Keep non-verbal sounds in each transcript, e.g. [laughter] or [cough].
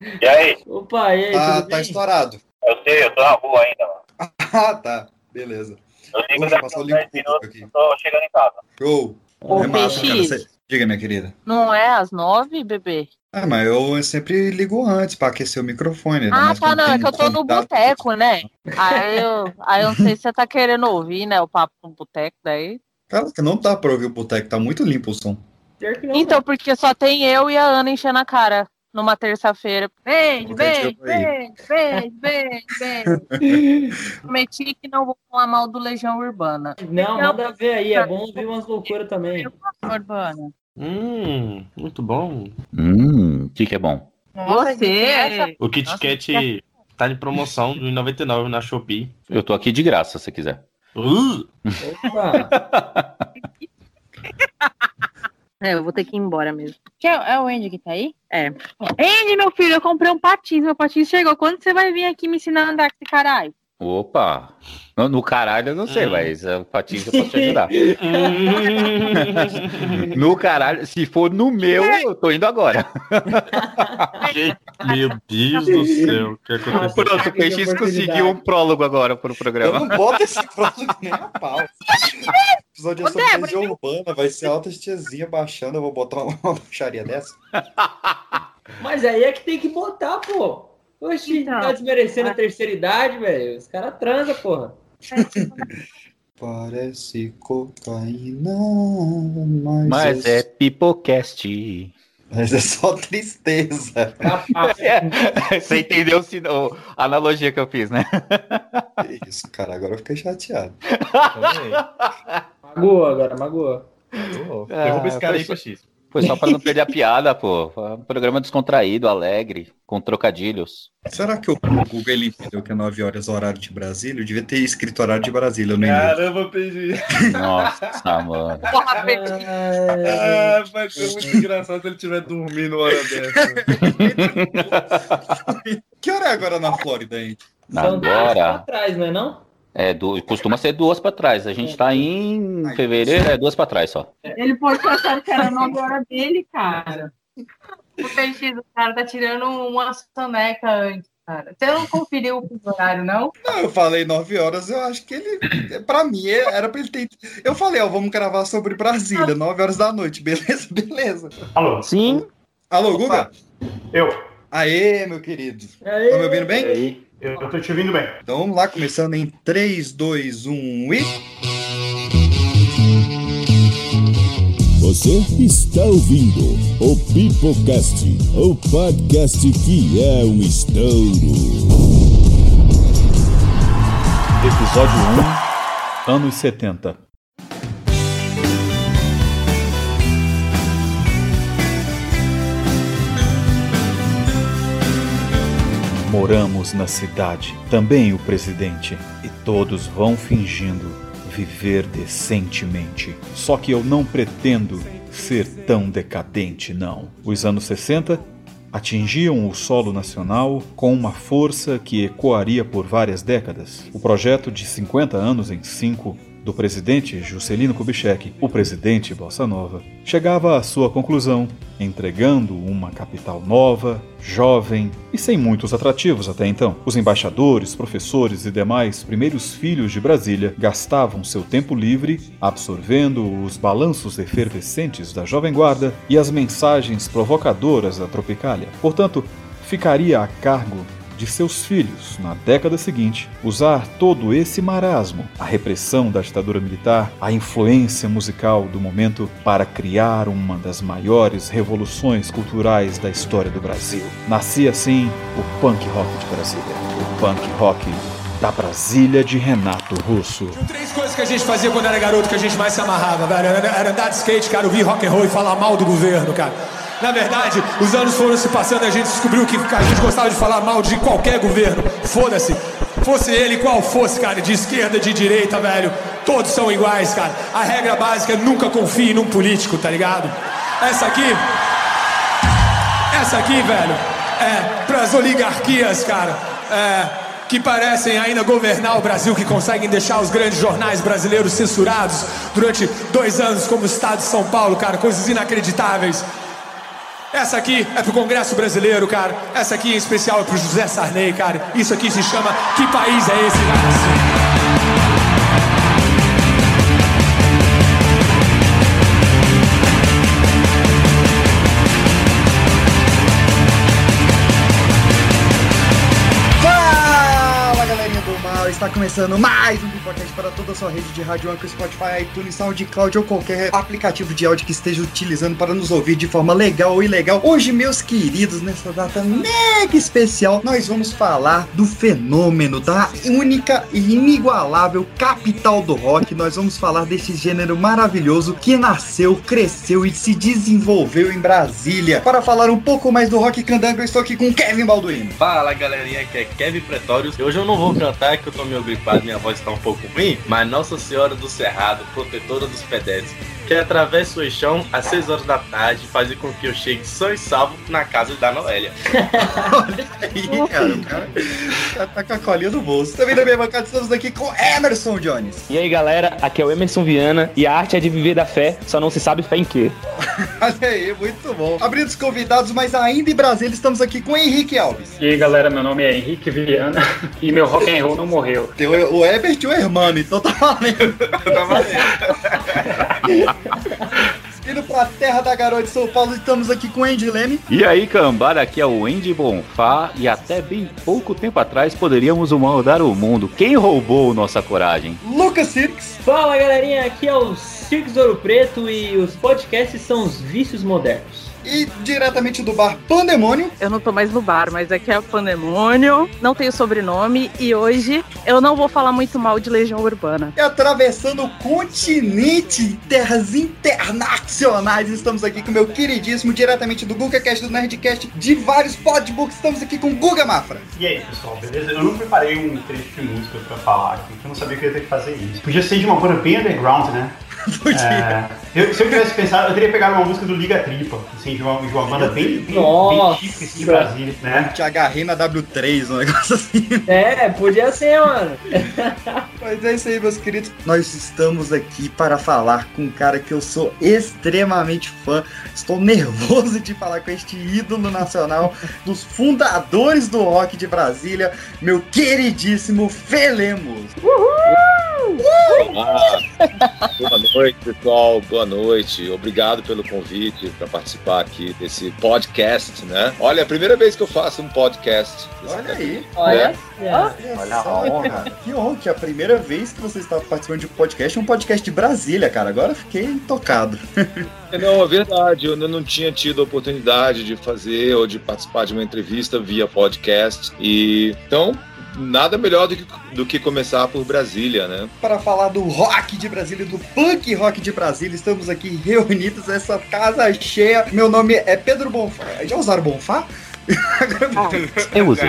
E aí? Opa, e aí, Tá, tudo tá bem? estourado. Eu sei, eu tô na rua ainda, mano. Ah, tá. Beleza. Eu ligo Vou daqui passar o link 10 público minutos, aqui. eu tô chegando em casa. Show. Ô, É massa, cara. PX. Você- Diga, minha querida. Não é às nove, bebê? Ah, mas eu sempre ligo antes pra aquecer o microfone. ainda Ah, tá, não. É que eu tô no boteco, né? [laughs] Aí eu, aí eu não sei se você tá querendo ouvir, né? O papo no boteco daí. Cara, que não dá pra ouvir o boteco, tá muito limpo o som. Que Então, porque só tem eu e a Ana enchendo a cara numa terça-feira. Beijo, beijo, beijo, beijo, beijo, beijo. Prometi que não vou falar mal do Legião Urbana. Não, manda ver aí, é bom ouvir umas loucuras também. Urbana. Hum, muito bom. Hum, o que, que é bom? Você. O Kit Kat tá em promoção de 99 na Shopee. Eu tô aqui de graça, se quiser. Uh, Opa, [laughs] É, eu vou ter que ir embora mesmo. Que é, é o Andy que tá aí? É. Andy, meu filho, eu comprei um patins. Meu patins chegou. Quando você vai vir aqui me ensinar a andar com esse caralho? Opa! No, no caralho eu não sei, Hum. mas é, o patinho eu posso te ajudar. [laughs] No caralho, se for no meu, eu tô indo agora. [laughs] Meu Deus do céu, o que aconteceu? Pronto, o PX conseguiu um prólogo agora pro Eu programa. não boto esse prólogo nem a pau. Episódio Ô, é urbana, vai ser altas tiazinha baixando, eu vou botar uma uma [laughs] baixaria dessa. mas aí é que tem que botar, pô. Oxi, Então. tá desmerecendo a terceira idade, velho. Os caras transam, porra. [laughs] Parece cocaína, mas, Mas é Pipocast. mas é só tristeza. Rapaz, [laughs] Você entendeu se- o- a analogia que eu fiz, né? Que Isso, cara, agora eu fiquei chateado. [laughs] magoou agora, magoou. Derruba esse cara aí, foi. Foi só pra não perder a [laughs] piada, pô. Foi um programa descontraído, alegre, com trocadilhos. Será que o Google ele entendeu que é 9 horas horário de Brasília? Eu devia ter escrito horário de Brasília no e-mail. Caramba, PX. Nossa, mano. [laughs] Porra, PX. Ah, vai ser muito engraçado se ele estiver dormindo hora dessa. [laughs] Que hora é agora na Flórida, hein? São duas pra Agora, trás, não é não? É, du- costuma ser duas pra trás. A gente tá em fevereiro, é duas pra trás só. Ele pode achado que era nove horas dele, cara. O o cara tá tirando uma soneca antes, cara. Você não conferiu o horário, não? Não, eu falei 9 horas, eu acho que ele. Pra mim, era pra ele ter. Eu falei, ó, vamos gravar sobre Brasília, 9 horas da noite. Beleza, [laughs] beleza. Alô, Sim. Alô, Guga? eu. Aê, meu querido. Aí, Tá me ouvindo bem? Aí, eu, eu tô te ouvindo bem. Então vamos lá, começando em 3, 2, 1 e. Você está ouvindo o Pipocast, o podcast que é um estouro. Episódio 1, anos 70. Moramos na cidade, também o presidente, e todos vão fingindo viver decentemente. Só que eu não pretendo ser tão decadente, não. Os anos 60 atingiam o solo nacional com uma força que ecoaria por várias décadas. O projeto de 50 anos em 5 do presidente Juscelino Kubitschek, o presidente Bossa Nova, chegava à sua conclusão, entregando uma capital nova, jovem e sem muitos atrativos até então. Os embaixadores, professores e demais primeiros filhos de Brasília gastavam seu tempo livre absorvendo os balanços efervescentes da Jovem Guarda e as mensagens provocadoras da Tropicália. Portanto, ficaria a cargo de seus filhos, na década seguinte, usar todo esse marasmo, a repressão da ditadura militar, a influência musical do momento para criar uma das maiores revoluções culturais da história do Brasil. Nascia assim o punk rock de Brasília, o punk rock da Brasília de Renato Russo. Três coisas que a gente fazia quando era garoto que a gente mais se amarrava, velho. Era, andar de skate, cara, ouvir rock and roll e falar mal do governo, cara. Na verdade, os anos foram se passando e a gente descobriu que a gente gostava de falar mal de qualquer governo. Foda-se. Fosse ele qual fosse, cara, de esquerda, de direita, velho. Todos são iguais, cara. A regra básica é nunca confie num político, tá ligado? Essa aqui. Essa aqui, velho, é pras oligarquias, cara. É que parecem ainda governar o Brasil, que conseguem deixar os grandes jornais brasileiros censurados durante dois anos, como o Estado de São Paulo, cara, coisas inacreditáveis. Essa aqui é pro Congresso Brasileiro, cara. Essa aqui em especial é pro José Sarney, cara. Isso aqui se chama Que País é Esse, cara? Está começando mais um podcast para toda a sua rede de rádio Anchor, Spotify, iTunes, SoundCloud ou qualquer aplicativo de áudio que esteja utilizando para nos ouvir de forma legal ou ilegal. Hoje, meus queridos, nessa data mega especial, nós vamos falar do fenômeno da única e inigualável capital do rock. Nós vamos falar desse gênero maravilhoso que nasceu, cresceu e se desenvolveu em Brasília. Para falar um pouco mais do rock candango, eu estou aqui com Kevin Balduino. Fala galerinha, aqui é Kevin Pretórios. Hoje eu não vou cantar que eu tô meio gripado, minha voz tá um pouco ruim, mas Nossa Senhora do Cerrado, protetora dos pedestres, que atravessa o chão às 6 horas da tarde, fazer com que eu chegue sã e salvo na casa da Noélia. Aí, cara, o cara já tá com a colinha no bolso. Também na minha bancada estamos aqui com Emerson Jones. E aí galera, aqui é o Emerson Viana e a arte é de viver da fé, só não se sabe fé em quê. [laughs] Olha aí, muito bom. Abrindo os convidados, mas ainda em Brasília, estamos aqui com Henrique Alves. E aí galera, meu nome é Henrique Viana [laughs] e meu rock and roll não morreu. Tem o, o Ebert e o Hermano, então tá valendo. [laughs] tá valendo. [laughs] Indo pra terra da garota de São Paulo, estamos aqui com Andy Leme. E aí, cambada, aqui é o Andy Bonfá e até bem pouco tempo atrás poderíamos mudar o mundo. Quem roubou nossa coragem? Lucas Sirks. Fala galerinha, aqui é o Cirques Ouro Preto e os podcasts são os vícios modernos. E diretamente do bar Pandemônio. Eu não tô mais no bar, mas aqui é o Pandemônio. Não tenho sobrenome e hoje eu não vou falar muito mal de Legião Urbana. E atravessando o continente terras internacionais, estamos aqui com meu queridíssimo, diretamente do GugaCast, do Nerdcast, de vários podbooks. Estamos aqui com Guga Mafra. E aí, pessoal, beleza? Eu não preparei um trecho de música pra falar aqui, porque eu não sabia que eu ia ter que fazer isso. Podia ser de uma banda bem underground, né? [laughs] É, eu, se eu tivesse pensado, eu teria pegado uma música do Liga Tripa, assim, de uma, de uma banda bem, bem, bem típica assim, de Brasília, né? Te agarrei na W3, um negócio assim. É, podia ser, mano. [laughs] Mas é isso aí, meus queridos. Nós estamos aqui para falar com um cara que eu sou extremamente fã. Estou nervoso de falar com este ídolo nacional, dos fundadores do rock de Brasília, meu queridíssimo Felemos. Uhul! Olá. Boa noite, pessoal. Boa noite. Obrigado pelo convite para participar aqui desse podcast, né? Olha, é a primeira vez que eu faço um podcast. Olha aí. Olha. Olha, Olha a honra. Que honra que é a primeira vez que você está participando de um podcast, um podcast de Brasília, cara. Agora eu fiquei tocado. Não, é verdade. Eu ainda não tinha tido a oportunidade de fazer ou de participar de uma entrevista via podcast. E então, nada melhor do que, do que começar por Brasília, né? Para falar do rock de Brasília, do punk rock de Brasília, estamos aqui reunidos nessa casa cheia. Meu nome é Pedro Bonfá. Já usaram Bonfá? [laughs] Eu usei.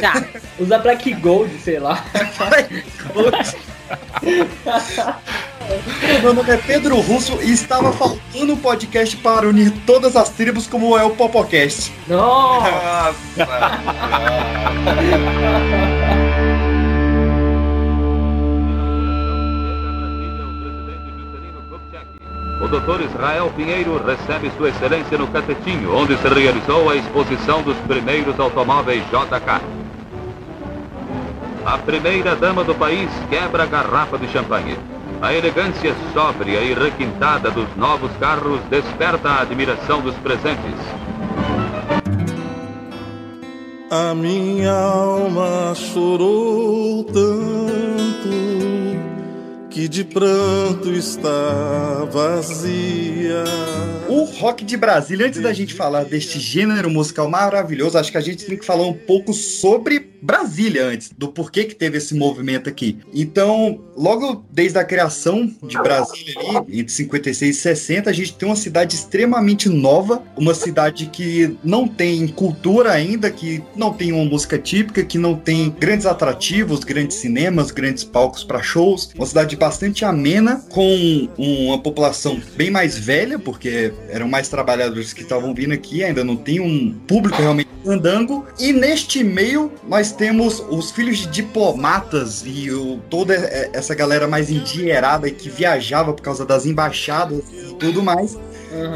Já. Usa Black Gold, sei lá. [laughs] Meu nome é Pedro Russo e estava faltando um podcast para unir todas as tribos como é o Popocast. Nossa! O Dr. Israel Pinheiro recebe Sua Excelência no Catetinho, onde se realizou a exposição dos primeiros automóveis JK. A primeira dama do país quebra a garrafa de champanhe. A elegância sóbria e requintada dos novos carros desperta a admiração dos presentes. A minha alma chorou tanto que de pranto está vazia. O rock de Brasília, antes da gente falar deste gênero musical maravilhoso, acho que a gente tem que falar um pouco sobre Brasília antes, do porquê que teve esse movimento aqui. Então, logo desde a criação de Brasília ali, entre 56 e 60, a gente tem uma cidade extremamente nova, uma cidade que não tem cultura ainda, que não tem uma música típica, que não tem grandes atrativos, grandes cinemas, grandes palcos para shows, uma cidade bastante amena, com uma população bem mais velha, porque eram mais trabalhadores que estavam vindo aqui, ainda não tem um público realmente andango, e neste meio nós temos os filhos de diplomatas e o, toda essa galera mais endinheirada que viajava por causa das embaixadas e tudo mais.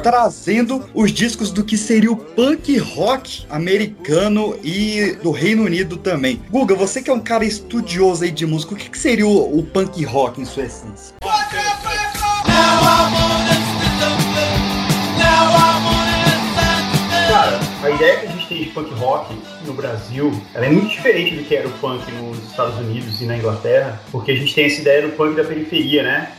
Trazendo os discos do que seria o punk rock americano e do Reino Unido também. Guga, você que é um cara estudioso aí de música, o que, que seria o, o punk rock em sua essência? Cara, a ideia que a gente tem de punk rock no Brasil, ela é muito diferente do que era o punk nos Estados Unidos e na Inglaterra, porque a gente tem essa ideia do punk da periferia, né?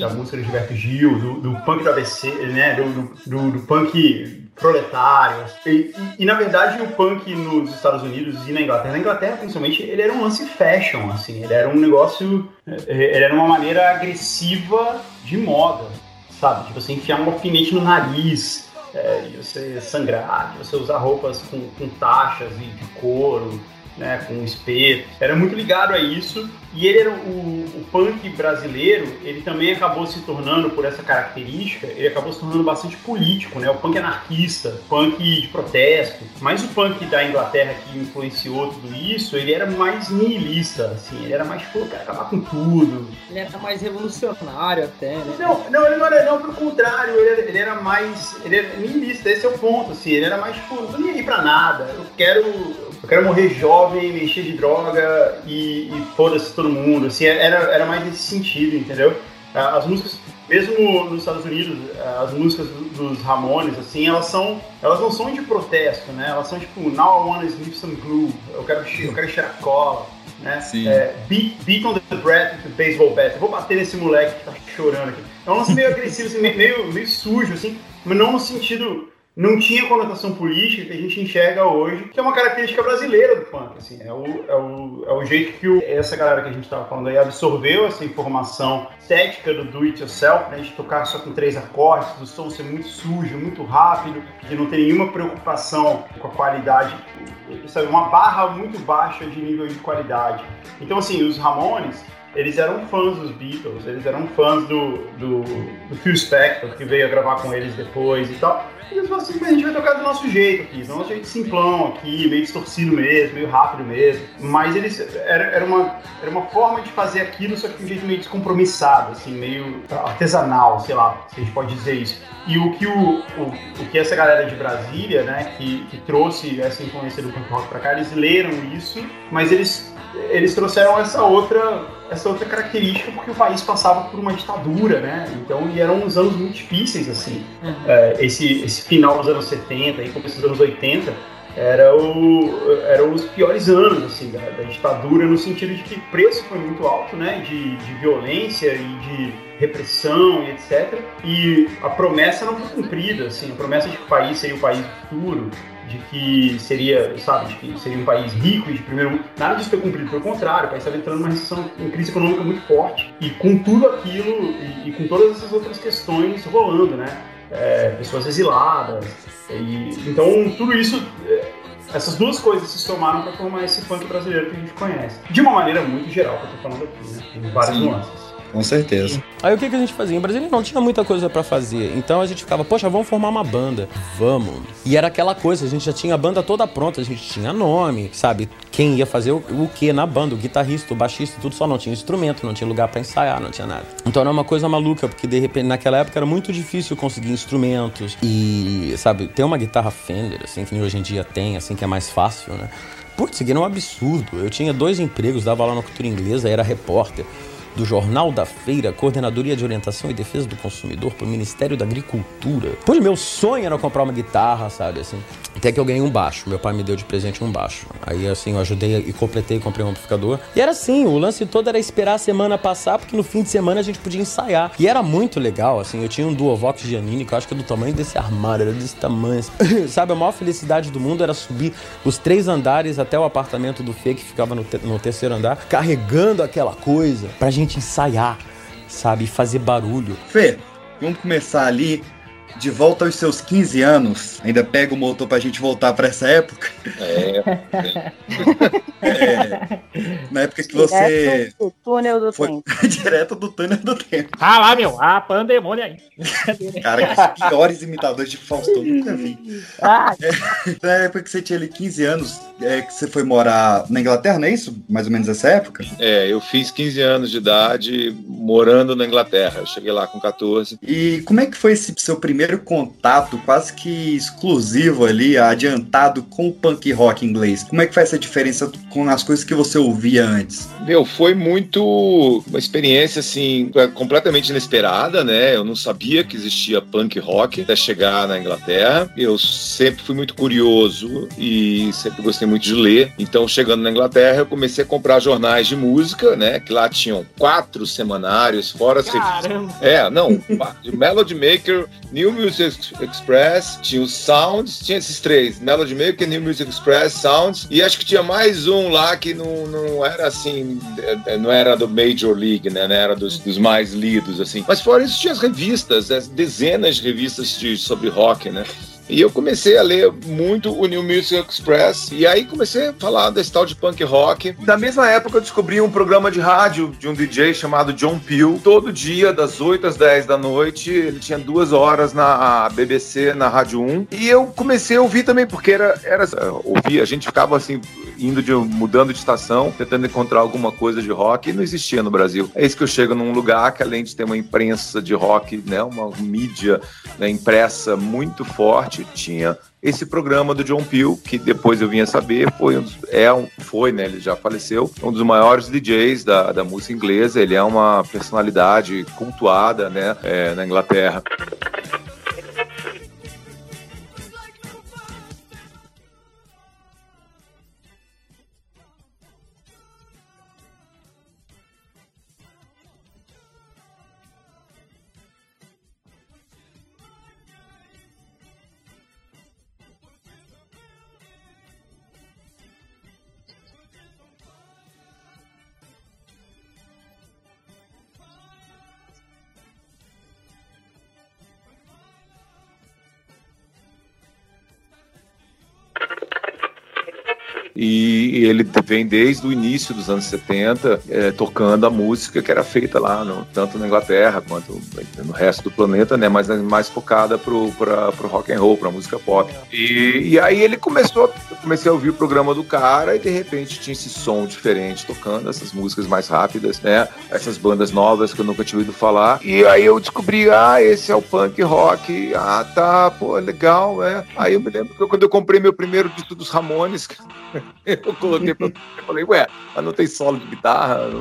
Da, música do Gilberto Gil, do, do punk do ABC, né? Do, do, do- punk proletário. E, e- e, na verdade o punk nos Estados Unidos e na Inglaterra, na Inglaterra principalmente, ele era um lance fashion, assim, ele era um negócio, eh, ele era uma maneira agressiva de moda, sabe? Tipo, você enfiar um alfinete no nariz, é, de você sangrar, de você usar roupas com, com taxas e de couro, né, com espeto. Era muito ligado a isso. E ele era o, o punk brasileiro, ele também acabou se tornando, por essa característica, ele acabou se tornando bastante político, né? O punk anarquista, punk de protesto. Mas o punk da Inglaterra que influenciou tudo isso, ele era mais nihilista, assim, ele era mais, pô, eu quero acabar com tudo, Ele era mais revolucionário até, né? não, não, ele não era, não, pelo contrário, ele era, ele era mais, ele era nihilista, esse é o ponto, assim, ele era mais, tipo, não nem aí pra nada, eu quero, eu quero morrer jovem, me encher de droga e, e foda-se todo mundo, assim, era, era mais nesse sentido, entendeu? Ah, As músicas, mesmo nos Estados Unidos, ah, as músicas do- dos Ramones, assim, elas são, elas não são de protesto, né, elas são tipo, now I wanna sniff some glue, eu quero, eu quero cheirar cola, né, Sim. É, beat, beat on the breath with the baseball bat. Eu vou bater nesse moleque que tá chorando aqui. É um lance meio agressivo, assim, meio, meio, meio sujo, assim, mas não no sentido. Não tinha conotação política que a gente enxerga hoje, que é uma característica brasileira do punk. Assim, é, o, é, o, é o jeito que o- essa galera que a gente tava falando aí absorveu essa informação estética do do it yourself, né, de tocar só com três acordes, do som ser muito sujo, muito rápido, de não ter nenhuma preocupação com a qualidade, sabe, uma barra muito baixa de nível de qualidade. Então, assim, os Ramones, eles eram fãs dos Beatles, eles eram fãs do, do, do Phil Spector, que veio a gravar com eles depois e tal. E eles falaram assim, "Mas a gente vai tocar do nosso jeito aqui, do nosso jeito simplão aqui, meio distorcido mesmo, meio rápido mesmo. Mas eles, era, era, uma, era uma forma de fazer aquilo, só que de um jeito meio descompromissado, assim, meio artesanal, sei lá, se a gente pode dizer isso. E o que, o, o, o que essa galera de Brasília, né, que, que trouxe essa influência do punk rock pra cá, eles leram isso, mas eles, eles trouxeram essa outra, essa outra característica porque o país passava por uma ditadura, né? Então, e eram uns anos muito difíceis, assim. É, esse, esse final dos anos 70 e começo dos anos 80 era o, eram os piores anos assim, da, da ditadura, no sentido de que o preço foi muito alto, né? De, de violência e de repressão e etc. E a promessa não foi cumprida, assim, a promessa de que o país seria o país do futuro, de que seria, sabe, de que seria um país rico e de primeiro mundo. Nada disso foi cumprido, pelo contrário, o país estava entrando numa recessão, em crise econômica muito forte. E com tudo aquilo e, e com todas essas outras questões rolando, né? É, pessoas exiladas. E, então, tudo isso, é, essas duas coisas se somaram para formar esse funk brasileiro que a gente conhece. De uma maneira muito geral, que eu tô falando aqui, né? Tem várias Sim. nuances. Com certeza. Aí o que, que a gente fazia? Em Brasília não tinha muita coisa pra fazer. Então a gente ficava, poxa, vamos formar uma banda. Vamos. E era aquela coisa, a gente já tinha a banda toda pronta, a gente tinha nome, sabe? Quem ia fazer o, o que na banda, o guitarrista, o baixista, tudo só não tinha instrumento, não tinha lugar pra ensaiar, não tinha nada. Então era uma coisa maluca, porque de repente naquela época era muito difícil conseguir instrumentos e, sabe, ter uma guitarra Fender, assim, que hoje em dia tem, assim, que é mais fácil, né? Putz, aqui era um absurdo. Eu tinha dois empregos, dava lá na cultura inglesa, era repórter do Jornal da Feira, Coordenadoria de Orientação e Defesa do Consumidor para o Ministério da Agricultura. Pois meu sonho era comprar uma guitarra, sabe, assim. Até que eu ganhei um baixo. Meu pai me deu de presente um baixo. Aí, assim, eu ajudei e completei, comprei um amplificador. E era assim, o lance todo era esperar a semana passar, porque no fim de semana a gente podia ensaiar. E era muito legal, assim. Eu tinha um Duovox Giannini, que eu acho que é do tamanho desse armário, era desse tamanho. assim. [coughs] sabe, a maior felicidade do mundo era subir os três andares até o apartamento do Fê, que ficava no, te- no terceiro andar, carregando aquela coisa pra gente ensaiar, sabe, fazer barulho. Fê, vamos começar ali. De volta aos seus 15 anos, ainda pega o motor pra gente voltar pra essa época. É. É, na época que você. Direto do túnel do Foi tempo. [laughs] direto do túnel do tempo. Ah lá, meu, a pandemônia aí. Cara, os piores imitadores de Faustão eu nunca vi. Ah, É, na época que você tinha ali 15 anos, é, que você foi morar na Inglaterra, não é isso? Mais ou menos essa época? É, eu fiz 15 anos de idade morando na Inglaterra. Eu cheguei lá com 14. E como é que foi esse seu primeiro primeiro contato quase que exclusivo ali, adiantado com o punk rock inglês? Como é que foi essa diferença com as coisas que você ouvia antes? Meu, foi muito uma experiência assim completamente inesperada, né? Eu não sabia que existia punk rock até chegar na Inglaterra. Eu sempre fui muito curioso e sempre gostei muito de ler. Então, chegando na Inglaterra, eu comecei a comprar jornais de música, né? Que lá tinham quatro semanários, fora as revistas. É, não, [laughs] Melody Maker, New Music Express, tinha os Sounds, tinha esses três, Melody Maker, New Music Express, Sounds, e acho que tinha mais um lá que não, não era assim, é, não era do Major League, né? Não era dos, dos mais lidos, assim. Mas fora isso, tinha as revistas, as dezenas de revistas de, sobre rock, né? E eu comecei a ler muito o New Music Express. E aí comecei a falar desse tal de punk rock. Na mesma época eu descobri um programa de rádio de um DJ chamado John Peel. Todo dia, das 8 às 10 da noite, ele tinha duas horas na BBC, na Rádio 1. E eu comecei a ouvir também, porque era, era ouvir, a gente ficava assim, indo de mudando de estação, tentando encontrar alguma coisa de rock, e não existia no Brasil. É isso que eu chego num lugar que, além de ter uma imprensa de rock, né, uma mídia né, impressa muito forte, tinha esse programa do John Peel, que depois eu vinha saber, foi um dos, é um, foi, né, ele já faleceu, um dos maiores DJs da, da música inglesa, ele é uma personalidade cultuada, né, é, na Inglaterra. E ele vem desde o início dos anos 70 é, tocando a música que era feita lá, no, tanto na Inglaterra quanto no resto do planeta, né? Mas mais focada pro, pra, pro rock and roll, pra música pop. E, e aí ele começou, eu comecei a ouvir o programa do cara e de repente tinha esse som diferente tocando, essas músicas mais rápidas, né? Essas bandas novas que eu nunca tinha ouvido falar. E aí eu descobri, ah, esse é o punk rock. Ah, tá, pô, legal, é. Aí eu me lembro que quando eu comprei meu primeiro disco dos Ramones, [laughs] [laughs] eu coloquei pra... [laughs] Eu falei, ué, mas não tem solo de guitarra? [laughs]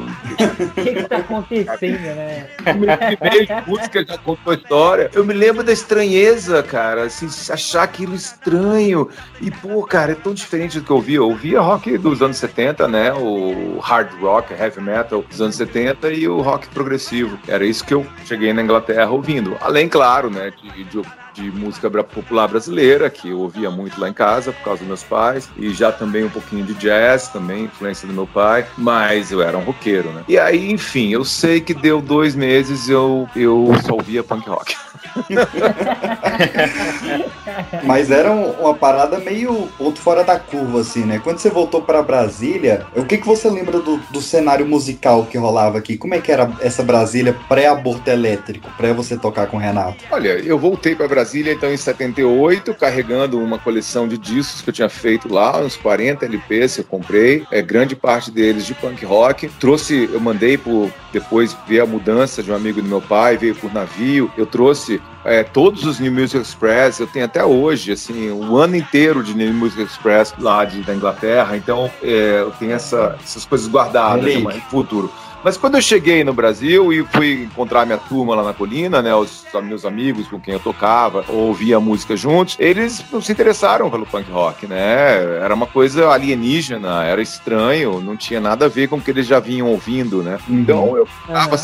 O que, que tá acontecendo, né? Primeiro música já contou a história. Eu me lembro da estranheza, cara, assim, achar aquilo estranho. E, pô, cara, é tão diferente do que eu ouvia. Eu ouvia rock dos anos 70, né? O hard rock, heavy metal dos anos 70 e o rock progressivo. Era isso que eu cheguei na Inglaterra ouvindo. Além, claro, né, de, de de música popular brasileira, que eu ouvia muito lá em casa por causa dos meus pais, e já também um pouquinho de jazz, também influência do meu pai, mas eu era um roqueiro, né? E aí, enfim, eu sei que deu dois meses eu, eu só ouvia punk rock. [laughs] [laughs] Mas era uma parada meio ponto fora da curva, assim, né? Quando você voltou para Brasília, o que, que você lembra do, do cenário musical que rolava aqui? Como é que era essa Brasília pré-aborto elétrico, pré você tocar com o Renato? Olha, eu voltei para Brasília então em 78, carregando uma coleção de discos que eu tinha feito lá, uns 40 LPs que eu comprei, é, grande parte deles de punk rock. Trouxe, eu mandei por depois ver a mudança de um amigo do meu pai, veio por navio. Eu trouxe é, todos os New Music Express, eu tenho até hoje, assim, um ano inteiro de New Music Express lá de, da Inglaterra, então é, eu tenho essa, essas coisas guardadas né, no futuro. Mas quando eu cheguei no Brasil e fui encontrar minha turma lá na colina, né, os meus amigos com quem eu tocava, ouvia música juntos, eles não se interessaram pelo punk rock, né? Era uma coisa alienígena, era estranho, não tinha nada a ver com o que eles já vinham ouvindo, né? Uhum. Então eu tava uhum.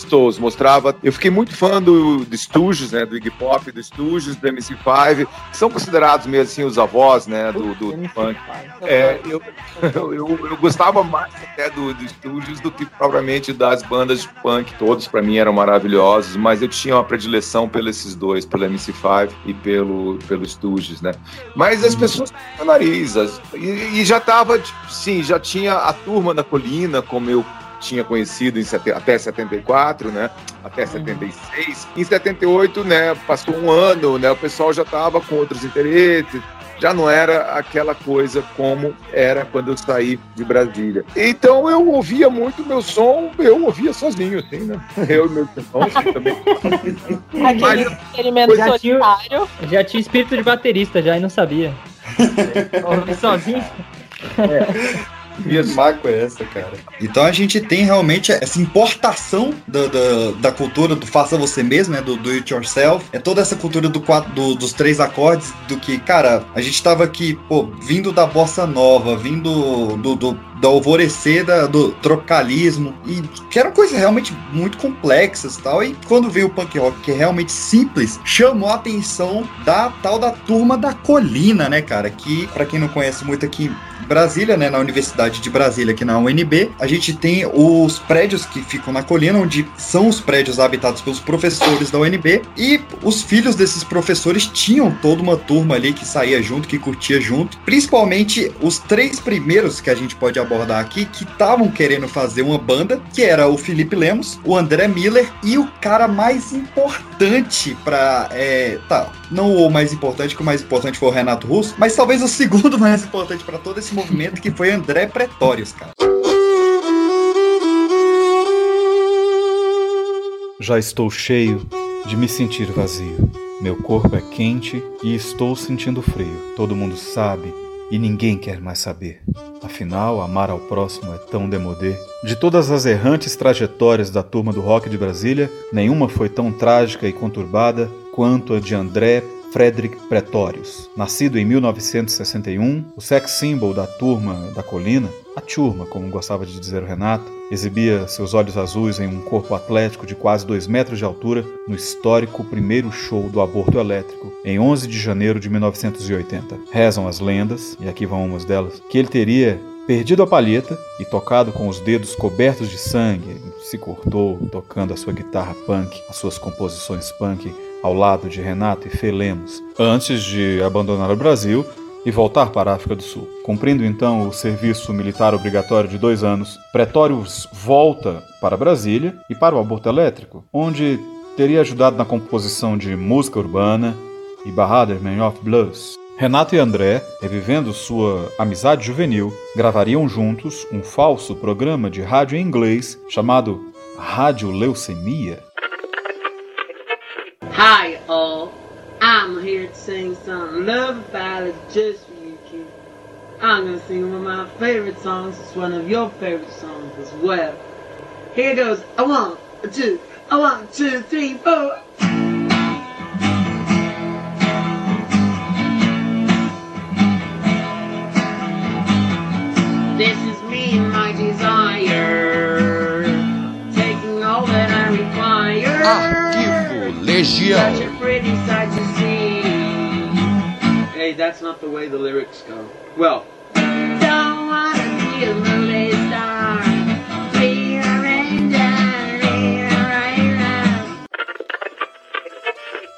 Pistols, mostrava. Eu fiquei muito fã do, do Stooges, né? Do Iggy Pop, do Stooges, do MC5, que são considerados mesmo assim os avós, né? Do, do, do punk. É, eu, [laughs] eu, eu, gostava mais até do, do Stooges do que propriamente das bandas de punk. Todos para mim eram maravilhosos, mas eu tinha uma predileção pelos dois, pelo MC5 e pelo, pelo Stooges, né? Mas as pessoas no nariz, as, e, e já tava, tipo, sim, já tinha a turma da colina, como eu tinha conhecido em até 74, né? Até 76. Em 78, né? Passou um ano, né? O pessoal já estava com outros interesses, já não era aquela coisa como era quando eu saí de Brasília. Então eu ouvia muito meu som, eu ouvia sozinho, assim, né? [laughs] Eu e meus irmãos também. [laughs] Aquele experimento Já tinha, solitário. já tinha espírito de baterista já e não sabia. [laughs] Ouvi sozinho. Que maco é essa, cara? Então a gente tem realmente essa importação da, da, da cultura do faça você mesmo, né? Do do it yourself. É toda essa cultura do quatro, do- dos três acordes, do que, cara, a gente tava aqui, pô, vindo da bossa nova, vindo do, do, da- do tropicalismo, e que eram coisas realmente muito complexas tal. E quando veio o punk rock, que é realmente simples, chamou a atenção da tal da turma da colina, né, cara? Que, pra quem não conhece muito aqui Brasília, né, na Universidade de Brasília, aqui na UNB, a gente tem os prédios que ficam na colina, onde são os prédios habitados pelos professores da UNB, e os filhos desses professores tinham toda uma turma ali que saía junto, que curtia junto, principalmente os três primeiros que a gente pode abordar aqui, que estavam querendo fazer uma banda, que era o Felipe Lemos, o André Miller e o cara mais importante pra. É, tá, não o mais importante, que o mais importante foi o Renato Russo, mas talvez o segundo [laughs] mais importante pra todo esse movimento, que foi André Pretórios, cara. Já estou cheio de me sentir vazio. Meu corpo é quente e estou sentindo frio. Todo mundo sabe e ninguém quer mais saber. Afinal, amar ao próximo é tão demodê. De todas as errantes trajetórias da turma do rock de Brasília, nenhuma foi tão trágica e conturbada quanto a de André Frederick Pretórios. Nascido em 1961, o sex symbol da turma da colina, a turma, como gostava de dizer o Renato, exibia seus olhos azuis em um corpo atlético de quase 2 metros de altura no histórico primeiro show do aborto elétrico, em 11 de janeiro de 1980. Rezam as lendas, e aqui vão umas delas, que ele teria perdido a palheta e tocado com os dedos cobertos de sangue, se cortou tocando a sua guitarra punk, as suas composições punk ao lado de Renato e Fê Lemos, antes de abandonar o Brasil e voltar para a África do Sul. Cumprindo então o serviço militar obrigatório de dois anos, Pretórios volta para Brasília e para o aborto elétrico, onde teria ajudado na composição de música urbana e Bahadur Man of Blues. Renato e André, revivendo sua amizade juvenil, gravariam juntos um falso programa de rádio em inglês chamado Rádio Leucemia. Hi, all. I'm here to sing some love ballads just for you, kid. I'm gonna sing one of my favorite songs. It's one of your favorite songs as well. Here goes. One, a two, a one, two, three, four. See. Hey, that's not the way the lyrics go. Well, don't wanna be a movie star.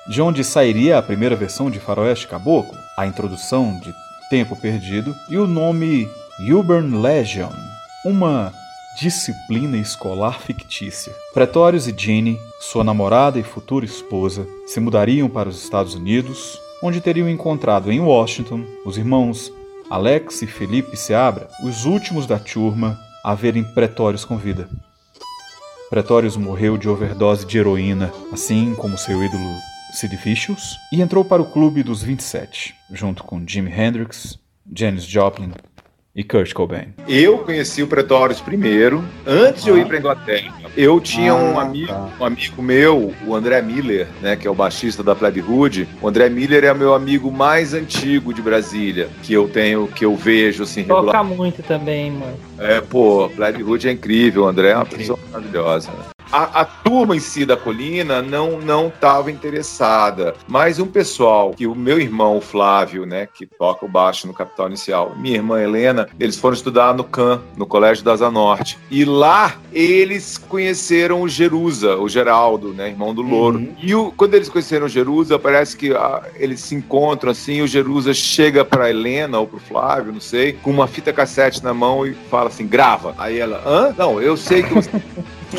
De onde sairia a primeira versão de Faroeste Caboclo, a introdução de Tempo Perdido e o nome Uburn Legion, uma disciplina escolar fictícia. Pretórios e Ginny, sua namorada e futura esposa, se mudariam para os Estados Unidos, onde teriam encontrado em Washington os irmãos Alex e Felipe Seabra, os últimos da turma a verem Pretórios com vida. Pretórios morreu de overdose de heroína, assim como seu ídolo Sid Vicious, e entrou para o Clube dos 27, junto com Jimi Hendrix, Janis Joplin e Kurt Cobain. Eu conheci o Pretórios primeiro, antes de eu ir para Inglaterra. Eu tinha um Ah, amigo, tá. um amigo meu, o André Miller, né, que é o baixista da Plebe Hood. O André Miller é meu amigo mais antigo de Brasília, que eu tenho, que eu vejo assim Toca regular. muito também, mano. É, pô, Plebe Hood é incrível, o André é uma pessoa maravilhosa. né? A, a turma em si da colina não não estava interessada, mas um pessoal que o meu irmão o Flávio, né, que toca o baixo no Capital Inicial, minha irmã Helena, eles foram estudar no CAN, no Colégio da Asa Norte, e lá eles conheceram o Jerusa, o Geraldo, né, irmão do Louro. E o- quando eles conheceram o Jerusa, parece que ah, eles se encontram assim, e o Jerusa chega para Helena ou pro Flávio, não sei, com uma fita cassete na mão e fala assim: grava. Aí ela, hã? Não, eu sei que você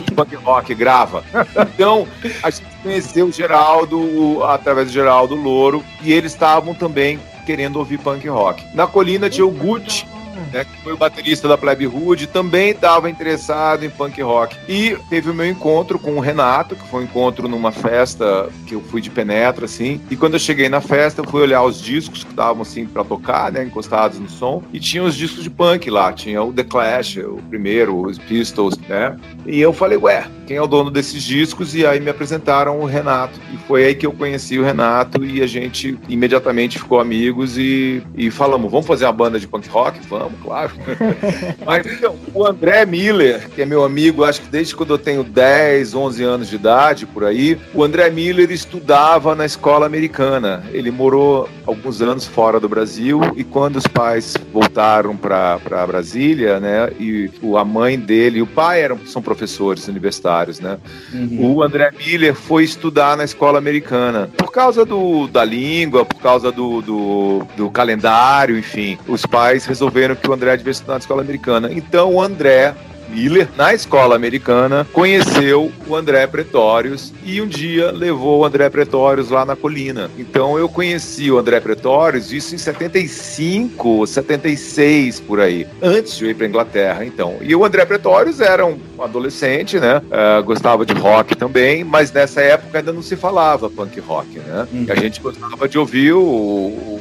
punk rock grava. [laughs] Então, a gente conheceu o Geraldo através do Geraldo Louro e eles estavam também querendo ouvir punk rock. Na colina tinha o Gucci, né, que foi o baterista da Plebe Hood, também estava interessado em punk rock. E teve o meu encontro com o Renato, que foi um encontro numa festa que eu fui de penetra, assim. E quando eu cheguei na festa, eu fui olhar os discos que estavam, assim, para tocar, né, encostados no som. E tinha os discos de punk lá. Tinha o The Clash, o primeiro, os Pistols, né. E eu falei, ué, quem é o dono desses discos? E aí me apresentaram o Renato. E foi aí que eu conheci o Renato e a gente imediatamente ficou amigos e, e falamos, vamos fazer uma banda de punk rock? Vamos, claro. [laughs] Mas então, o André Miller, que é meu amigo, acho que desde quando eu tenho 10, 11 anos de idade, por aí, o André Miller estudava na escola americana. Ele morou alguns anos fora do Brasil e quando os pais voltaram para Brasília, né, e a mãe dele e o pai eram, são professores universitários, né, Uhum. o André Miller foi estudar na escola americana. Por causa do, da língua, por causa do, do, do calendário, enfim. Os pais resolveram que o André devia estudar na escola americana. Então o André. Miller, na escola americana, conheceu o André Pretórios e um dia levou o André Pretórios lá na colina. Então eu conheci o André Pretórios, isso em 75, 76 por aí, antes de eu ir para Inglaterra, então. E o André Pretórios era um adolescente, né? Ah, gostava de rock também, mas nessa época ainda não se falava punk rock, né? A gente gostava de ouvir o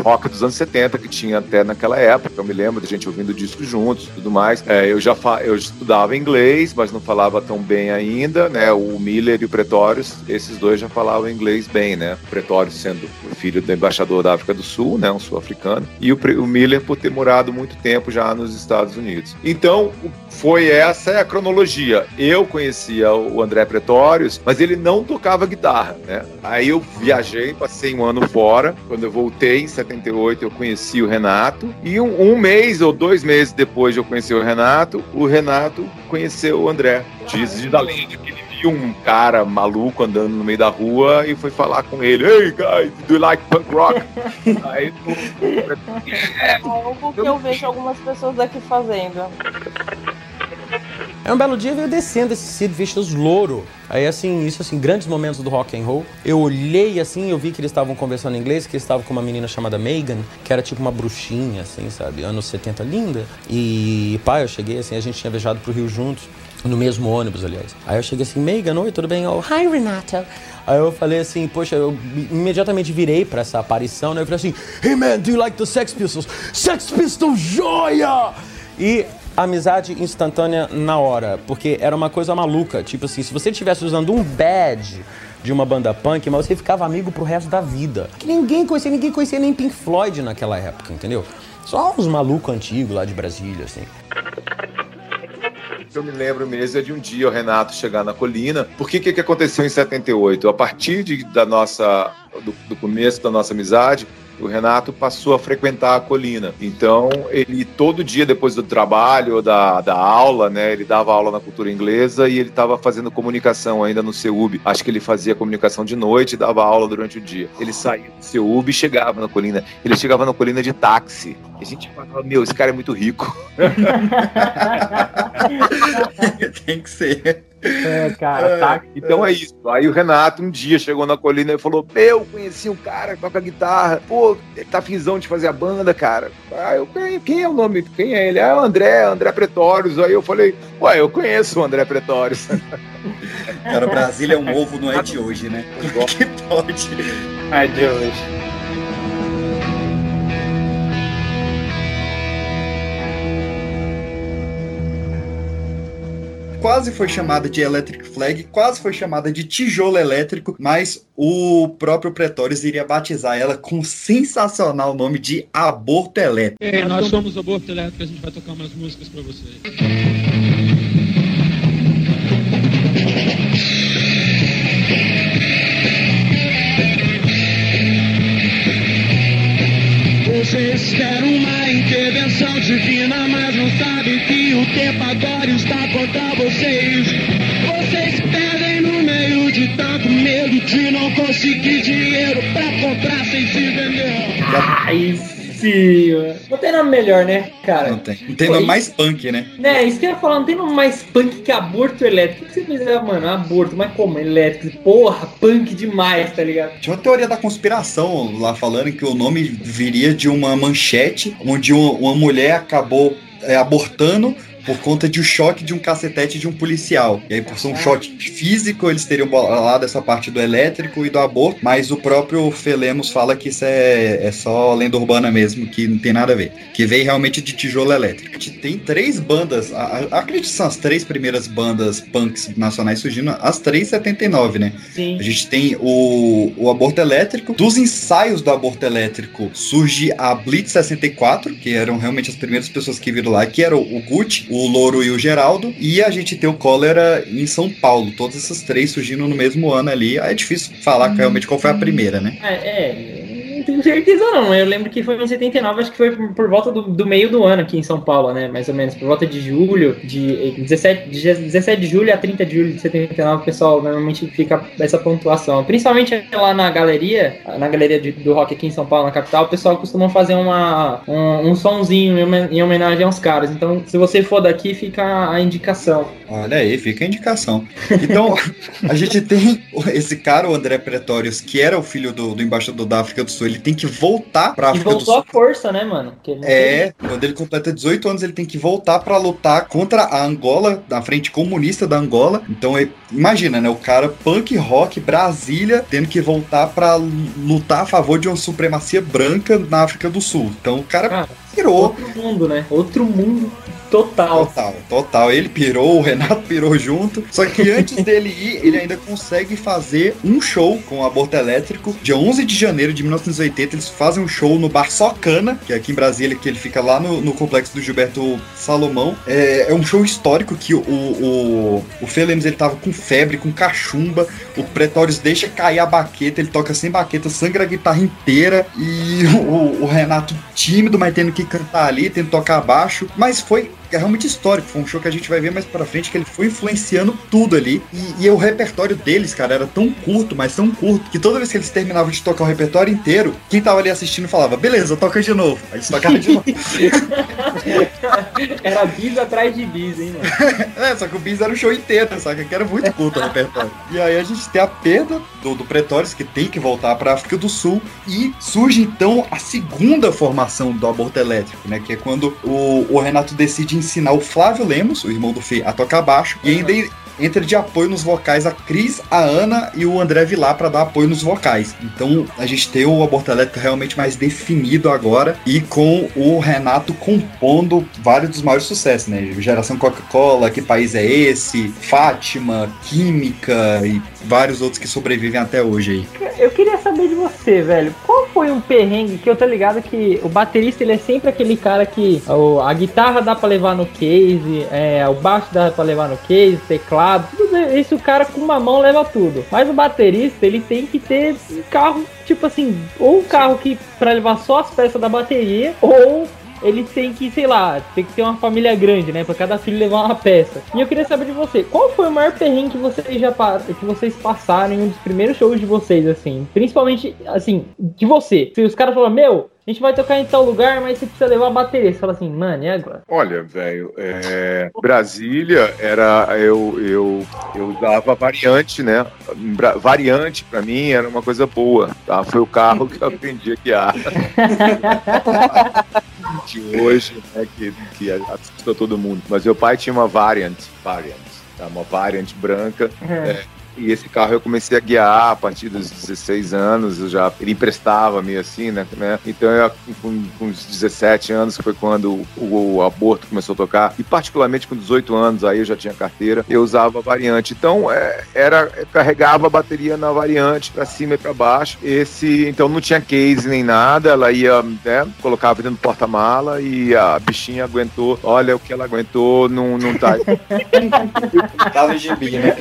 rock dos anos 70 que tinha até naquela época. Eu me lembro da gente ouvindo discos juntos, tudo mais. É, eu já fa- eu estudava inglês, mas não falava tão bem ainda, né? O Miller e o Pretórios, esses dois já falavam inglês bem, né? O Pretórios sendo filho do embaixador da África do Sul, né? Um sul-africano, e o, o Miller por ter morado muito tempo já nos Estados Unidos. Então, foi essa é a cronologia. Eu conhecia o André Pretórios, mas ele não tocava guitarra, né? Aí eu viajei, passei um ano fora. Quando eu voltei em 78, eu conheci o Renato. E um, um mês ou dois meses depois de eu conhecer o Renato, o Renato conheceu o André. Diz de da lenda que ele viu um cara maluco andando no meio da rua e foi falar com ele: Hey guys, do you like punk rock? [laughs] Aí É algo que eu vejo algumas pessoas aqui fazendo. É um belo dia veio descendo esse Sid Vicious louro. Aí assim, isso assim, grandes momentos do rock and roll. Eu olhei assim, eu vi que eles estavam conversando em inglês, que eles estavam com uma menina chamada Megan, que era tipo uma bruxinha, assim, sabe? Anos 70, linda. E pá, eu cheguei assim, a gente tinha viajado pro Rio juntos, no mesmo ônibus, aliás. Aí eu cheguei assim, Megan, oi, tudo bem? Oh, hi, Renata. Aí eu falei assim, poxa, eu imediatamente virei pra essa aparição, né? Eu falei assim, hey man, do you like the Sex Pistols? Sex Pistols, joia! E amizade instantânea na hora, porque era uma coisa maluca. Tipo assim, se você estivesse usando um badge de uma banda punk, mas você ficava amigo pro resto da vida. Que ninguém conhecia, ninguém conhecia nem Pink Floyd naquela época, entendeu? Só uns malucos antigos lá de Brasília, assim. Eu me lembro mesmo é de um dia o Renato chegar na colina. Porque que que aconteceu em 78? A partir de, da nossa do, do começo da nossa amizade, o Renato passou a frequentar a colina. Então, ele todo dia depois do trabalho ou da, da aula, né, ele dava aula na cultura inglesa e ele estava fazendo comunicação ainda no CEUB. Acho que ele fazia comunicação de noite e dava aula durante o dia. Ele saía do CEUB e chegava na colina. Ele chegava na colina de táxi. E a gente falava, meu, esse cara é muito rico. [laughs] Tem que ser. É, cara, tá. Então é isso. Aí o Renato um dia chegou na colina e falou: Meu, conheci um cara que toca guitarra. Pô, ele tá finzão de fazer a banda, cara. Aí eu, quem, quem é o nome? Quem é ele? Ah, é o André, André Pretórios. Aí eu falei: Ué, eu conheço o André Pretórios. Cara, Brasília é um ovo, não é de hoje, né? [laughs] que pode? É de hoje. Quase foi chamada de Electric Flag, quase foi chamada de Tijolo Elétrico, mas o próprio Pretórios iria batizar ela com o sensacional nome de Aborto Elétrico. Ei, nós somos o Aborto Elétrico, a gente vai tocar umas músicas pra vocês. Vocês querem uma intervenção divina, mas não sabem que o tempo agora está contra vocês. Vocês perdem no meio de tanto medo de não conseguir dinheiro pra comprar sem se vender. Ai, Sim. Não tem nome melhor, né, cara? Não tem. Não tem nome mais punk, né? Né, isso que eu ia falar, não tem nome mais punk que aborto elétrico. O que você fizer, mano? Aborto, mas como? Elétrico. Porra, punk demais, tá ligado? Tinha uma teoria da conspiração lá falando que o nome viria de uma manchete onde uma, uma mulher acabou é, abortando por conta de um choque de um cacetete de um policial. E aí, por ser um choque físico, eles teriam bolado essa parte do elétrico e do aborto, mas o próprio Felemos fala que isso é, é só lenda urbana mesmo, que não tem nada a ver. Que veio realmente de tijolo elétrico. A gente tem três bandas, a- a- acredito que são as três primeiras bandas punks nacionais surgindo, as três 79, né? Sim. A gente tem o, o aborto elétrico. Dos ensaios do aborto elétrico surge a Blitz 64, que eram realmente as primeiras pessoas que viram lá, que eram o Gucci, o Louro e o Geraldo. E a gente tem o Cólera em São Paulo. Todas essas três surgindo no mesmo ano ali. É difícil falar realmente qual foi a primeira, né? É, é, não tenho certeza não. Eu lembro que foi em 79, acho que foi por, volta do, do meio do ano aqui em São Paulo, né? Mais ou menos, por volta de julho, de 17, de 17 de julho a 30 de julho de 79, o pessoal normalmente fica essa pontuação. Principalmente lá na galeria, na galeria de- do rock aqui em São Paulo, na capital, o pessoal costuma fazer uma, um, um sonzinho em homenagem aos caras. Então, se você for daqui, fica a indicação. Olha aí, fica a indicação. Então, [laughs] a gente tem esse cara, o André Pretórios, que era o filho do, do embaixador da África do Sul. Ele tem que voltar pra E África do voltou à força, né, mano? É, quando ele completa 18 anos, ele tem que voltar pra lutar contra a Angola, na frente comunista da Angola. Então, é- imagina, né? O cara punk rock Brasília tendo que voltar pra lutar a favor de uma supremacia branca na África do Sul. Então, o cara pirou. Outro mundo, né? Outro mundo total. Total, total. Ele pirou, o Renato pirou junto. Só que antes [laughs] dele ir, ele ainda consegue fazer um show com o aborto elétrico. Dia 11 de janeiro de 1980, eles fazem um show no Bar Socana, que é aqui em Brasília, que ele fica lá no, no complexo do Gilberto Salomão. É, é um show histórico que o, o, o Fê ele tava com febre, com cachumba. O Pretórios deixa cair a baqueta, ele toca sem baqueta, sangra a guitarra inteira. E [laughs] o, o Renato tímido, mas tendo que cantar ali, tendo que tocar baixo. Mas foi é realmente histórico. Foi um show que a gente vai ver mais pra frente, que ele foi influenciando tudo ali. E, e o repertório deles, cara, era tão curto, mas tão curto, que toda vez que eles terminavam de tocar o repertório inteiro, quem tava ali assistindo falava, beleza, toca de novo. Aí eles tocavam de novo. [laughs] Era bis atrás de bis, hein, mano? [laughs] é, só que o bis era o show inteiro, saca? Que era muito curto o repertório. E aí a gente tem a perda do, do Pretórios, que tem que voltar pra África do Sul, e surge então a segunda formação do aborto elétrico, né? Que é quando o, o Renato decide ensinar o Flávio Lemos, o irmão do Fê, a tocar baixo, e ainda entra de apoio nos vocais a Cris, a Ana e o André Vilar para dar apoio nos vocais. Então a gente tem o aborto elétrico realmente mais definido agora e com o Renato compondo vários dos maiores sucessos, né? Geração Coca-Cola, Que País é Esse? Fátima, Química e vários outros que sobrevivem até hoje aí. Eu queria saber de você, velho. Qual foi um perrengue que eu tô ligado que o baterista ele é sempre aquele cara que o- a guitarra dá pra levar no case, é, o baixo dá pra levar no case, teclado, tudo isso o cara com uma mão leva tudo. Mas o baterista ele tem que ter um carro, tipo assim, ou um carro que pra levar só as peças da bateria, ou ele tem que, sei lá, tem que ter uma família grande, né? Pra cada filho levar uma peça. E eu queria saber de você, qual foi o maior perrengue que vocês já que vocês passaram em um dos primeiros shows de vocês, assim? Principalmente, assim, de você. Se os caras falaram, meu, a gente vai tocar em tal lugar, mas você precisa levar a bateria. Você fala assim, mano, e agora? Olha, velho, é, Brasília era eu eu eu usava variante, né? Bra- Variante pra mim era uma coisa boa, tá? Foi o carro que eu aprendi a guiar. [laughs] de hoje, né? Que, que assustou todo mundo. Mas meu pai tinha uma variant, variant, tá? Uma variant branca. é, e esse carro eu comecei a guiar a partir dos 16 anos, eu já ele emprestava meio assim, né? né? Então eu com, com uns 17 anos que foi quando o, o aborto começou a tocar, e particularmente com 18 anos aí eu já tinha carteira, eu usava a variante. Então é, era carregava a bateria na variante para cima e para baixo. Esse então não tinha case nem nada, ela ia, né, colocava dentro do porta-mala e a bichinha aguentou. Olha o que ela aguentou, não não tá [laughs] Tava gibi, né?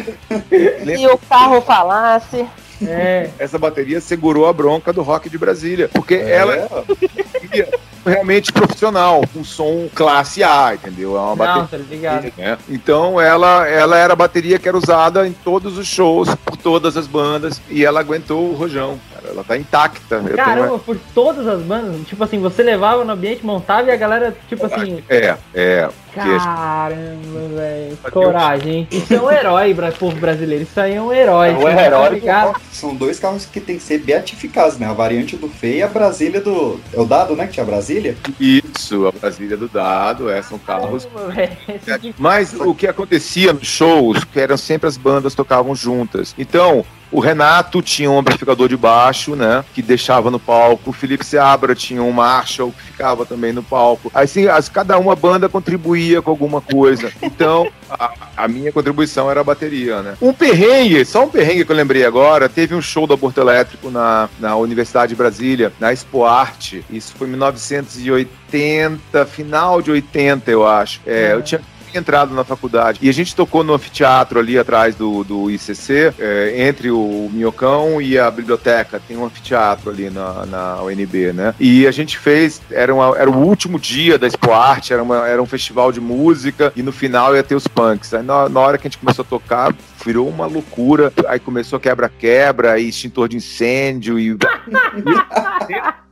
Se o carro falasse. É. Essa bateria segurou a bronca do rock de Brasília, porque É. ela é realmente profissional, com som classe A, entendeu? É uma Não, bateria. tá ligado. né? Então ela, ela era a bateria que era usada em todos os shows, por todas as bandas, e ela aguentou o rojão. cara. ela tá intacta. Eu tenho Caramba, por todas as bandas? Tipo assim, você levava no ambiente, montava e a galera, tipo assim. É, é. A Caramba, velho. Coragem, hein? Isso é um herói, povo brasileiro. Isso aí é um herói. É herói tá do ligado? rock. São dois carros que tem que ser beatificados, né? A variante do Fê e a Brasília do. É o dado, né? Que tinha Brasília? Isso, a Brasília do Dado, é, são carros. Caramba, aqui- Mas o que acontecia nos shows, que eram sempre as bandas tocavam juntas. Então, o Renato tinha um amplificador de baixo, né? Que deixava no palco. O Felipe Seabra tinha um Marshall que ficava também no palco. Assim, as, cada uma banda contribuía com alguma coisa. Então, a, a minha contribuição era a bateria, né? Um perrengue, só um perrengue que eu lembrei agora, teve um show do Aborto Elétrico na, na Universidade de Brasília, na Expo Arte. Isso foi em 1980, final de 80, eu acho. É, eu tinha entrado na faculdade. E a gente tocou no anfiteatro ali atrás do, do ICC, é, entre o Minhocão e a biblioteca. Tem um anfiteatro ali na, na UNB, né? E a gente fez, era, uma- era o último dia da Expo Arte, era, uma- era um festival de música e no final ia ter os punks. Aí na, na hora que a gente começou a tocar, virou uma loucura. Aí começou quebra-quebra e extintor de incêndio e [laughs]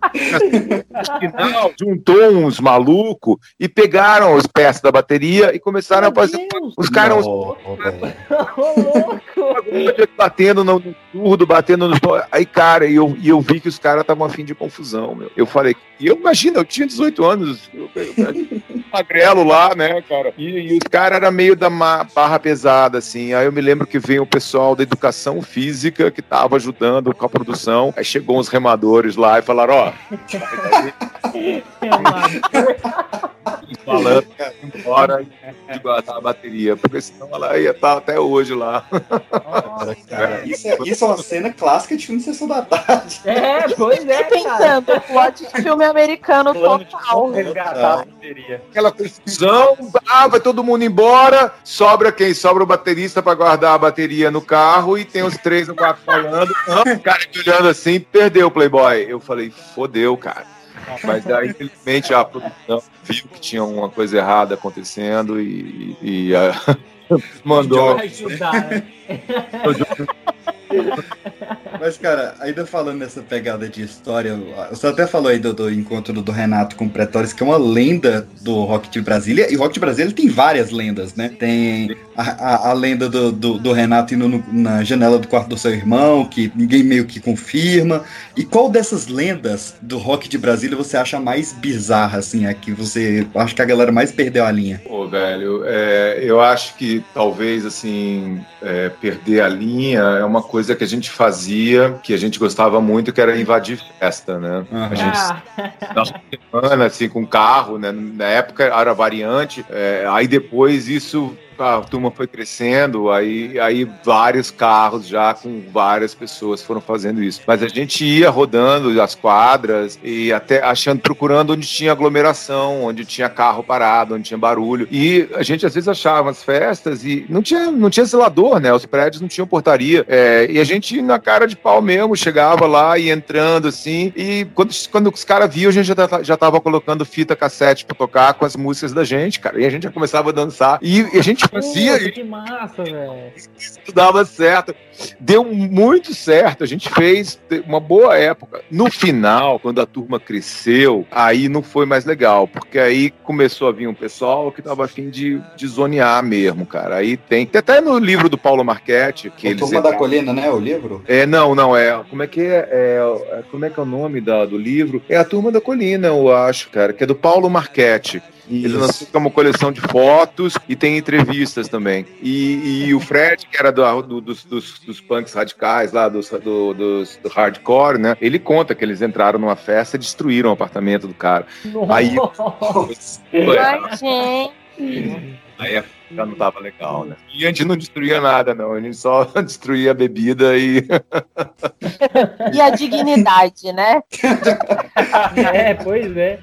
final, juntou uns malucos e pegaram os peças da bateria e começaram a fazer. Os caras. batendo no surdo, batendo no. Aí, cara, e eu, e eu vi que os caras estavam afim de confusão, meu. Eu falei, e eu imagino, eu tinha 18 anos, eu, magrelo lá, né, cara? E, e os caras eram meio da barra pesada, assim. Aí eu me lembro que veio o pessoal da educação física que tava ajudando com a produção. Aí chegou uns remadores lá e falaram, ó, Aí, [laughs] [laughs] falando embora de guardar a bateria, porque senão ela ia estar até hoje lá. [laughs] Cara, isso, é, isso é uma cena clássica de filme de Sessão da Tarde. É, pois é, Pensando, plot de filme americano total. Resgatar a bateria. Aquela confusão, ah, vai todo mundo embora, sobra quem? Sobra o baterista pra guardar a bateria no carro e tem os três ou quatro falando. Ah, o cara me olhando assim, perdeu o Playboy. Eu falei, fodeu, cara. Mas aí, infelizmente, a produção viu que tinha uma coisa errada acontecendo e, e, ah, [laughs] mandou. Vai ajudar, né? [laughs] [laughs] Mas, cara, ainda falando nessa pegada de história, você até falou aí do, do encontro do Renato com o Pretórios, que é uma lenda do rock de Brasília, e o rock de Brasília tem várias lendas, né? Tem a, a, a lenda do, do, do Renato indo no- na janela do quarto do seu irmão, que ninguém meio que confirma. E qual dessas lendas do rock de Brasília você acha mais bizarra, assim, a que você acha que a galera mais perdeu a linha? Pô, velho, é, eu acho que talvez, assim, é, perder a linha é uma coisa que a gente fazia, que a gente gostava muito, que era invadir festa, né? A gente Ah, na semana, assim, com carro, né? Na época era variante, é, aí depois isso. A turma foi crescendo, aí, aí vários carros já com várias pessoas foram fazendo isso. Mas a gente ia rodando as quadras e até achando, procurando onde tinha aglomeração, onde tinha carro parado, onde tinha barulho. E a gente às vezes achava as festas e não tinha, não tinha zelador, né? Os prédios não tinham portaria. É, e a gente, na cara de pau mesmo, chegava lá e entrando assim. E quando, quando os caras viam, a gente já, já tava colocando fita cassete pra tocar com as músicas da gente, cara. E a gente já começava a dançar. E, e a gente fazia puta, que massa, velho. isso dava certo. Deu muito certo. A gente fez uma boa época. No final, quando a turma cresceu, aí não foi mais legal, porque aí começou a vir um pessoal que tava afim de, de zonear mesmo, cara. Aí tem. Tem até no livro do Paulo Marchetti, que A eles. Turma da Colina, né? O livro? é, não, não, é. Como é que é? é- é- como é que é o nome da, do livro? É a Turma da Colina, eu acho, cara, que é do Paulo Marchetti. Ele lançou uma coleção de fotos e tem entrevistas também. E, e o Fred, que era do- do- dos, dos, dos punks radicais lá, dos, do, dos- do hardcore, né? Ele conta que eles entraram numa festa e destruíram o apartamento do cara. Aí, Ai, gente. aí já não tava legal, né? E a gente não destruía nada, não. A gente só [laughs] destruía a bebida e. [laughs] E a dignidade, né? [laughs] É, pois é.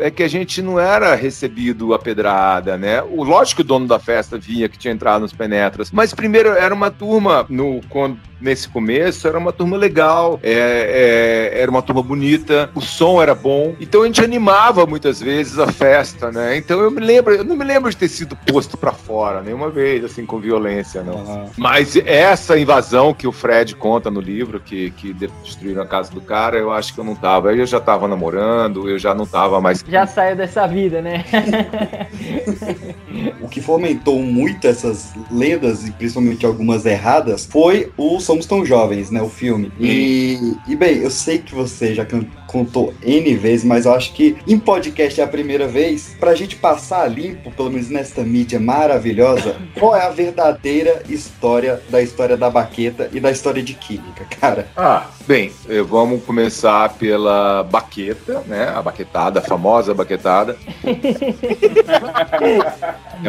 É que a gente não era recebido a pedrada, né? O lógico que o dono da festa via que tinha entrado nos penetras, mas primeiro era uma turma no quando nesse começo era uma turma legal, é, é, era uma turma bonita, o som era bom, então a gente animava muitas vezes a festa, né? Então eu me lembro, eu não me lembro de ter sido posto pra fora, nenhuma vez, assim, com violência, não. Mas essa invasão que o Fred conta no livro, que, que destruíram a casa do cara, eu acho que eu não tava. Eu já tava namorando, eu já não tava mais. Já saiu dessa vida, né? [laughs] O que fomentou muito essas lendas, e principalmente algumas erradas, foi o Somos Tão Jovens, né? O filme. E, e bem, eu sei que você já can- contou N vezes, mas eu acho que em podcast é a primeira vez, pra gente passar limpo, pelo menos nesta mídia maravilhosa, [laughs] qual é a verdadeira história da história da baqueta e da história de química, cara? Ah, bem, eh, vamos começar pela baqueta, né? A baquetada, a famosa baquetada. E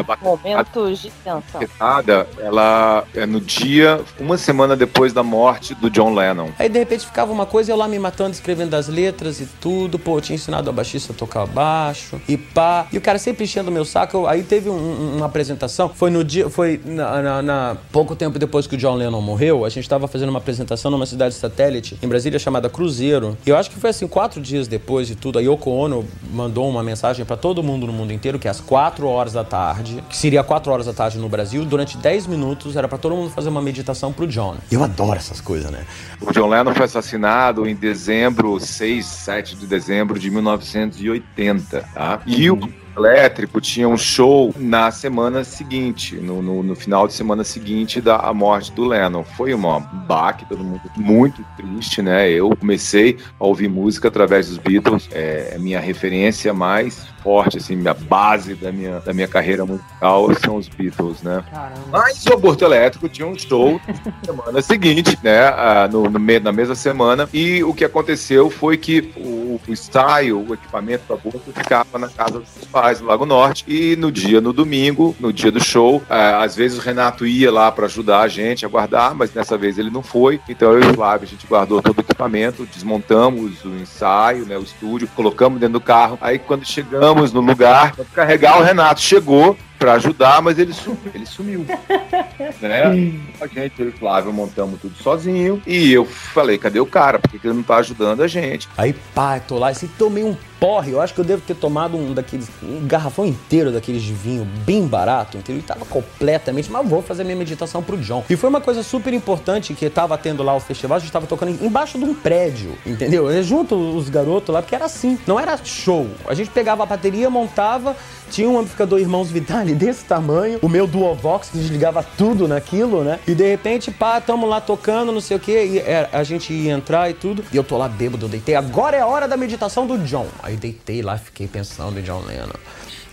[laughs] a Momentos de tensão. baquetada, ela é no dia, uma semana depois da morte do John Lennon. Aí de repente ficava uma coisa, eu lá me matando, escrevendo as letras e tudo. Pô, eu tinha ensinado a baixista a tocar baixo e pá. E o cara sempre enchendo o meu saco. Eu- aí teve um- um- uma apresentação, foi no dia, foi na, na- na- pouco tempo depois que o John Lennon morreu. A gente tava fazendo uma apresentação numa cidade satélite em Brasília chamada Cruzeiro. E eu acho que foi assim, quatro dias depois de tudo. A Yoko Ono mandou uma mensagem pra todo mundo no mundo inteiro que às quatro horas da tarde, que seria quatro horas da tarde no Brasil, durante 10 minutos era pra todo mundo fazer uma meditação pro John. Eu adoro essas coisas, né? O John Lennon foi assassinado em dezembro, 6, 7 de dezembro de 1980, tá? E o Elétrico tinha um show na semana seguinte, no, no, no final de semana seguinte da morte do Lennon. Foi uma baque, todo mundo muito triste, né? Eu comecei a ouvir música através dos Beatles, é a minha referência mais forte, assim, minha base da minha, da minha carreira musical são os Beatles, né? Mas o Aborto Elétrico tinha um show na semana seguinte, né? ah, no, no na mesma semana. E o que aconteceu foi que o, o ensaio, o equipamento do aborto ficava na casa dos pais, no Lago Norte. E no dia, no domingo, no dia do show, ah, às vezes o Renato ia lá para ajudar a gente a guardar, mas dessa vez ele não foi. Então eu e o Flávio, a gente guardou todo o equipamento, desmontamos o ensaio, né? O estúdio, colocamos dentro do carro. Aí quando chegamos no lugar, para carregar, o Renato chegou para ajudar, mas ele sumiu. Ele sumiu [laughs] né? A gente, eu e o Flávio montamos tudo sozinho. E eu falei, cadê o cara? Por que, ele não tá ajudando a gente? Aí, pá, tô lá e assim, tomei um porre. Eu acho que eu devo ter tomado um daqueles, um garrafão inteiro daqueles de vinho bem barato, entendeu? E tava completamente, mas vou fazer minha meditação pro John. E foi uma coisa super importante que tava tendo lá o festival, a gente tava tocando embaixo de um prédio, entendeu? Eu Junto os garotos lá, porque era assim, não era show. A gente pegava a bateria, montava, tinha um amplificador Irmãos Desse tamanho, o meu Duovox desligava tudo naquilo, né? E de repente, pá, tamo lá tocando, não sei o quê, e é, a gente ia entrar e tudo. E eu tô lá bêbado, eu deitei. Agora é a hora da meditação do John. Aí deitei lá, fiquei pensando em John Lennon.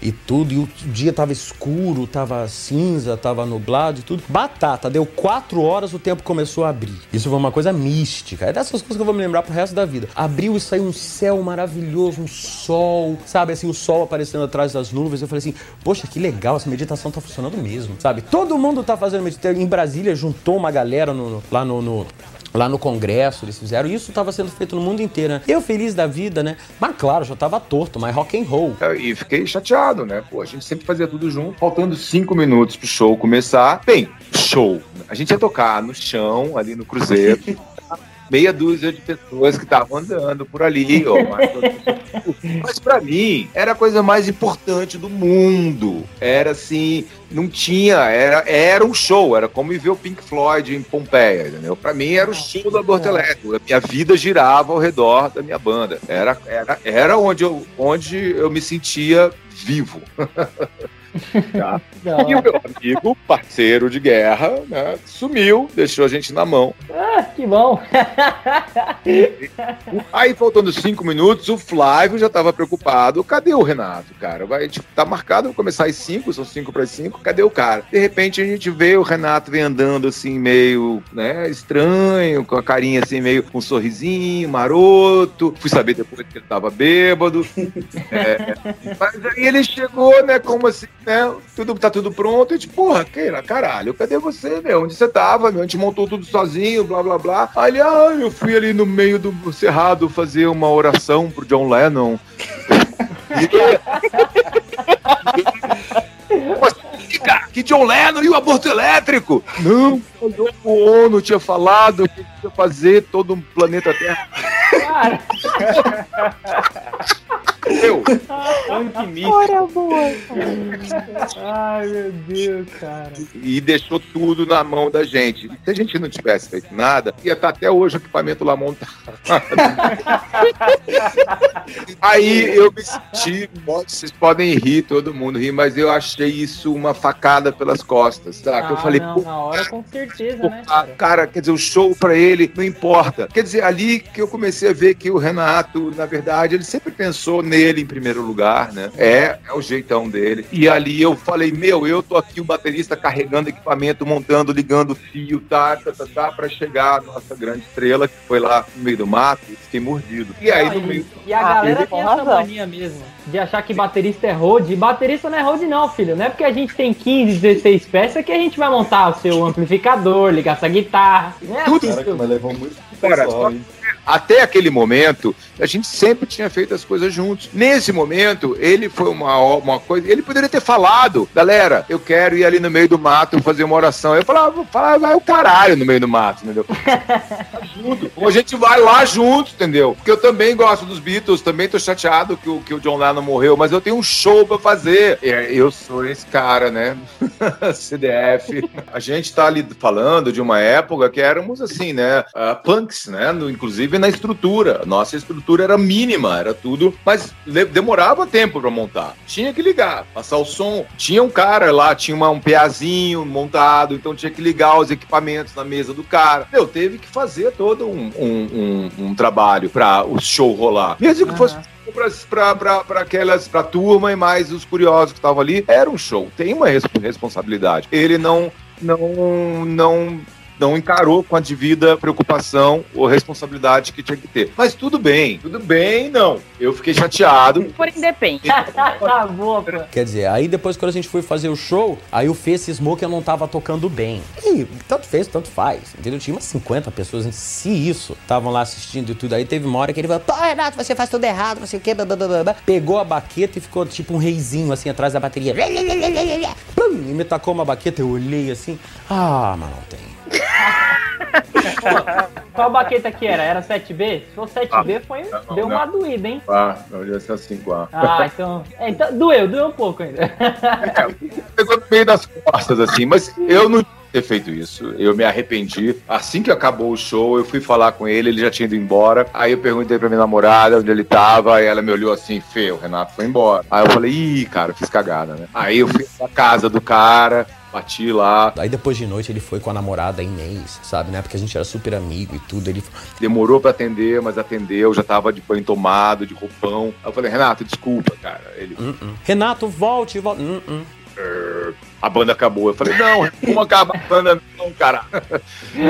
E tudo, e o dia tava escuro, tava cinza, tava nublado e tudo. Batata, deu quatro horas, o tempo começou a abrir. Isso foi uma coisa mística. É dessas coisas que eu vou me lembrar pro resto da vida. Abriu e saiu um céu maravilhoso, um sol, sabe? Assim, o sol aparecendo atrás das nuvens. Eu falei assim, poxa, que legal, essa meditação tá funcionando mesmo, sabe? Todo mundo tá fazendo meditação. Em Brasília, juntou uma galera no- no- lá no- no Lá no Congresso eles fizeram, isso estava sendo feito no mundo inteiro, né? Eu feliz da vida, né? Mas claro, já tava torto, mas rock and roll. E fiquei chateado, né? Pô, a gente sempre fazia tudo junto. Faltando cinco minutos pro show começar. Bem, show. A gente ia tocar no chão, ali no Cruzeiro. [laughs] Meia dúzia de pessoas que estavam andando por ali, ó. [laughs] Mas, pra mim, era a coisa mais importante do mundo. Era assim, não tinha, era, era um show, era como ver o Pink Floyd em Pompeia, entendeu? Pra mim era o show do Aborto Elétrico. A minha vida girava ao redor da minha banda. Era, era, era onde, eu, onde eu me sentia vivo. [laughs] Tá? [laughs] E o meu amigo, parceiro de guerra, né, sumiu, deixou a gente na mão. Ah, que bom. Aí, faltando cinco minutos, o Flávio já estava preocupado. Cadê o Renato, cara? Vai, tipo, tá marcado, vai começar às cinco, são cinco para cinco. Cadê o cara? De repente, a gente vê o Renato vem andando assim, meio, né, estranho, com a carinha assim, meio com um sorrisinho, maroto. Fui saber depois que ele tava bêbado. [laughs] É, mas aí ele chegou, né, como assim, né, tudo, tá tudo pronto. E tipo, porra, Keira, caralho, cadê você, meu? Onde você tava, meu? A gente montou tudo sozinho, blá, blá, blá. Aí ele, ah, eu fui ali no meio do cerrado fazer uma oração pro John Lennon. Assim, cara? Que John Lennon e o aborto elétrico? Não, o ONU tinha falado que ia fazer todo um planeta Terra. [laughs] Eu. Olha, boa. Ai, meu Deus, cara. E deixou tudo na mão da gente. E se a gente não tivesse feito nada, ia estar até hoje o equipamento lá montado. [laughs] Aí eu me senti, vocês podem rir, todo mundo rir, mas eu achei isso uma facada pelas costas, tá? Que eu Ah, falei, não, na hora com certeza, né, ah, cara? cara, quer dizer, o show pra ele não importa. Quer dizer, ali que eu comecei a ver que o Renato, na verdade, ele sempre pensou nele em primeiro lugar, né? É, é o jeitão dele. E ali eu falei, meu, eu tô aqui o baterista carregando equipamento, montando, ligando fio, tá, tá, tá, tá, pra chegar a nossa grande estrela, que foi lá no meio do mato, e fiquei mordido. E aí, Ah, no meio E a Ah, galera tem essa razão. mania mesmo, de achar que baterista é road. E baterista não é road não, filho. Não é porque a gente tem 15, 16 peças que a gente vai montar o seu amplificador, ligar essa guitarra. Não é Tudo assim, isso. Mas levou muito Cara, pessoal, até aquele momento, a gente sempre tinha feito as coisas juntos. Nesse momento, ele foi uma, uma coisa. Ele poderia ter falado, galera, eu quero ir ali no meio do mato fazer uma oração. Eu falava, falava vai o caralho no meio do mato, entendeu? [laughs] junto. Ou a gente vai lá junto, entendeu? Porque eu também gosto dos Beatles, também tô chateado que o, que o John Lennon morreu, mas eu tenho um show pra fazer. É, Eu sou esse cara, né? [laughs] CDF. A gente tá ali falando de uma época que éramos assim, né? ah, punks, né? No- inclusive na estrutura. Nossa estrutura era mínima, era tudo, mas demorava tempo pra montar. Tinha que ligar, passar o som. Tinha um cara lá, tinha uma- um PAzinho montado, então tinha que ligar os equipamentos na mesa do cara. Meu, teve que fazer todo um, um, um- um trabalho pra o show rolar. Mesmo que fosse pra, pra aquelas, pra turma e mais os curiosos que estavam ali, era um show. Tem uma res- responsabilidade. Ele não, não, não, não encarou com a devida preocupação ou responsabilidade que tinha que ter. Mas tudo bem, tudo bem, não. Eu fiquei chateado. Porém, depende. [laughs] tá boa, pô. Quer dizer, aí depois quando a gente foi fazer o show, aí o Fê cismou que eu não tava tocando bem. E tanto fez, tanto faz. Entendeu? Tinha umas 50 pessoas, se isso, estavam lá assistindo e tudo. Aí teve uma hora que ele falou, pô, Renato, você faz tudo errado, não sei o quê, blá, blá, blá, blá, blá." Pegou a baqueta e ficou tipo um reizinho assim atrás da bateria. Plum, E me tacou uma baqueta, eu olhei assim. Ah, mas não tem. [laughs] Qual baqueta que era? Era 7B? Se for 7B, foi, não, deu uma não. doída, hein? Ah, não, ia ser assim, quá. Ah, então, é, então. Doeu, doeu um pouco ainda. pegou no meio das costas, assim, mas eu não tinha ter feito isso. Eu me arrependi. Assim que acabou o show, eu fui falar com ele, ele já tinha ido embora. Aí eu perguntei pra minha namorada onde ele tava, aí ela me olhou assim, feio, o Renato foi embora. Aí eu falei, ih, cara, fiz cagada, né? Aí eu fui pra casa do cara, bati lá. Aí depois de noite ele foi com a namorada Inês, sabe, né? Porque a gente era super amigo e tudo. Ele Demorou pra atender, mas atendeu, já tava de banho tomado, de roupão. Aí eu falei, Renato, desculpa, cara. Ele, Renato, volte, volte. Hum, hum. "Er, a banda acabou. Eu falei, não, como acaba a banda não, cara? [laughs]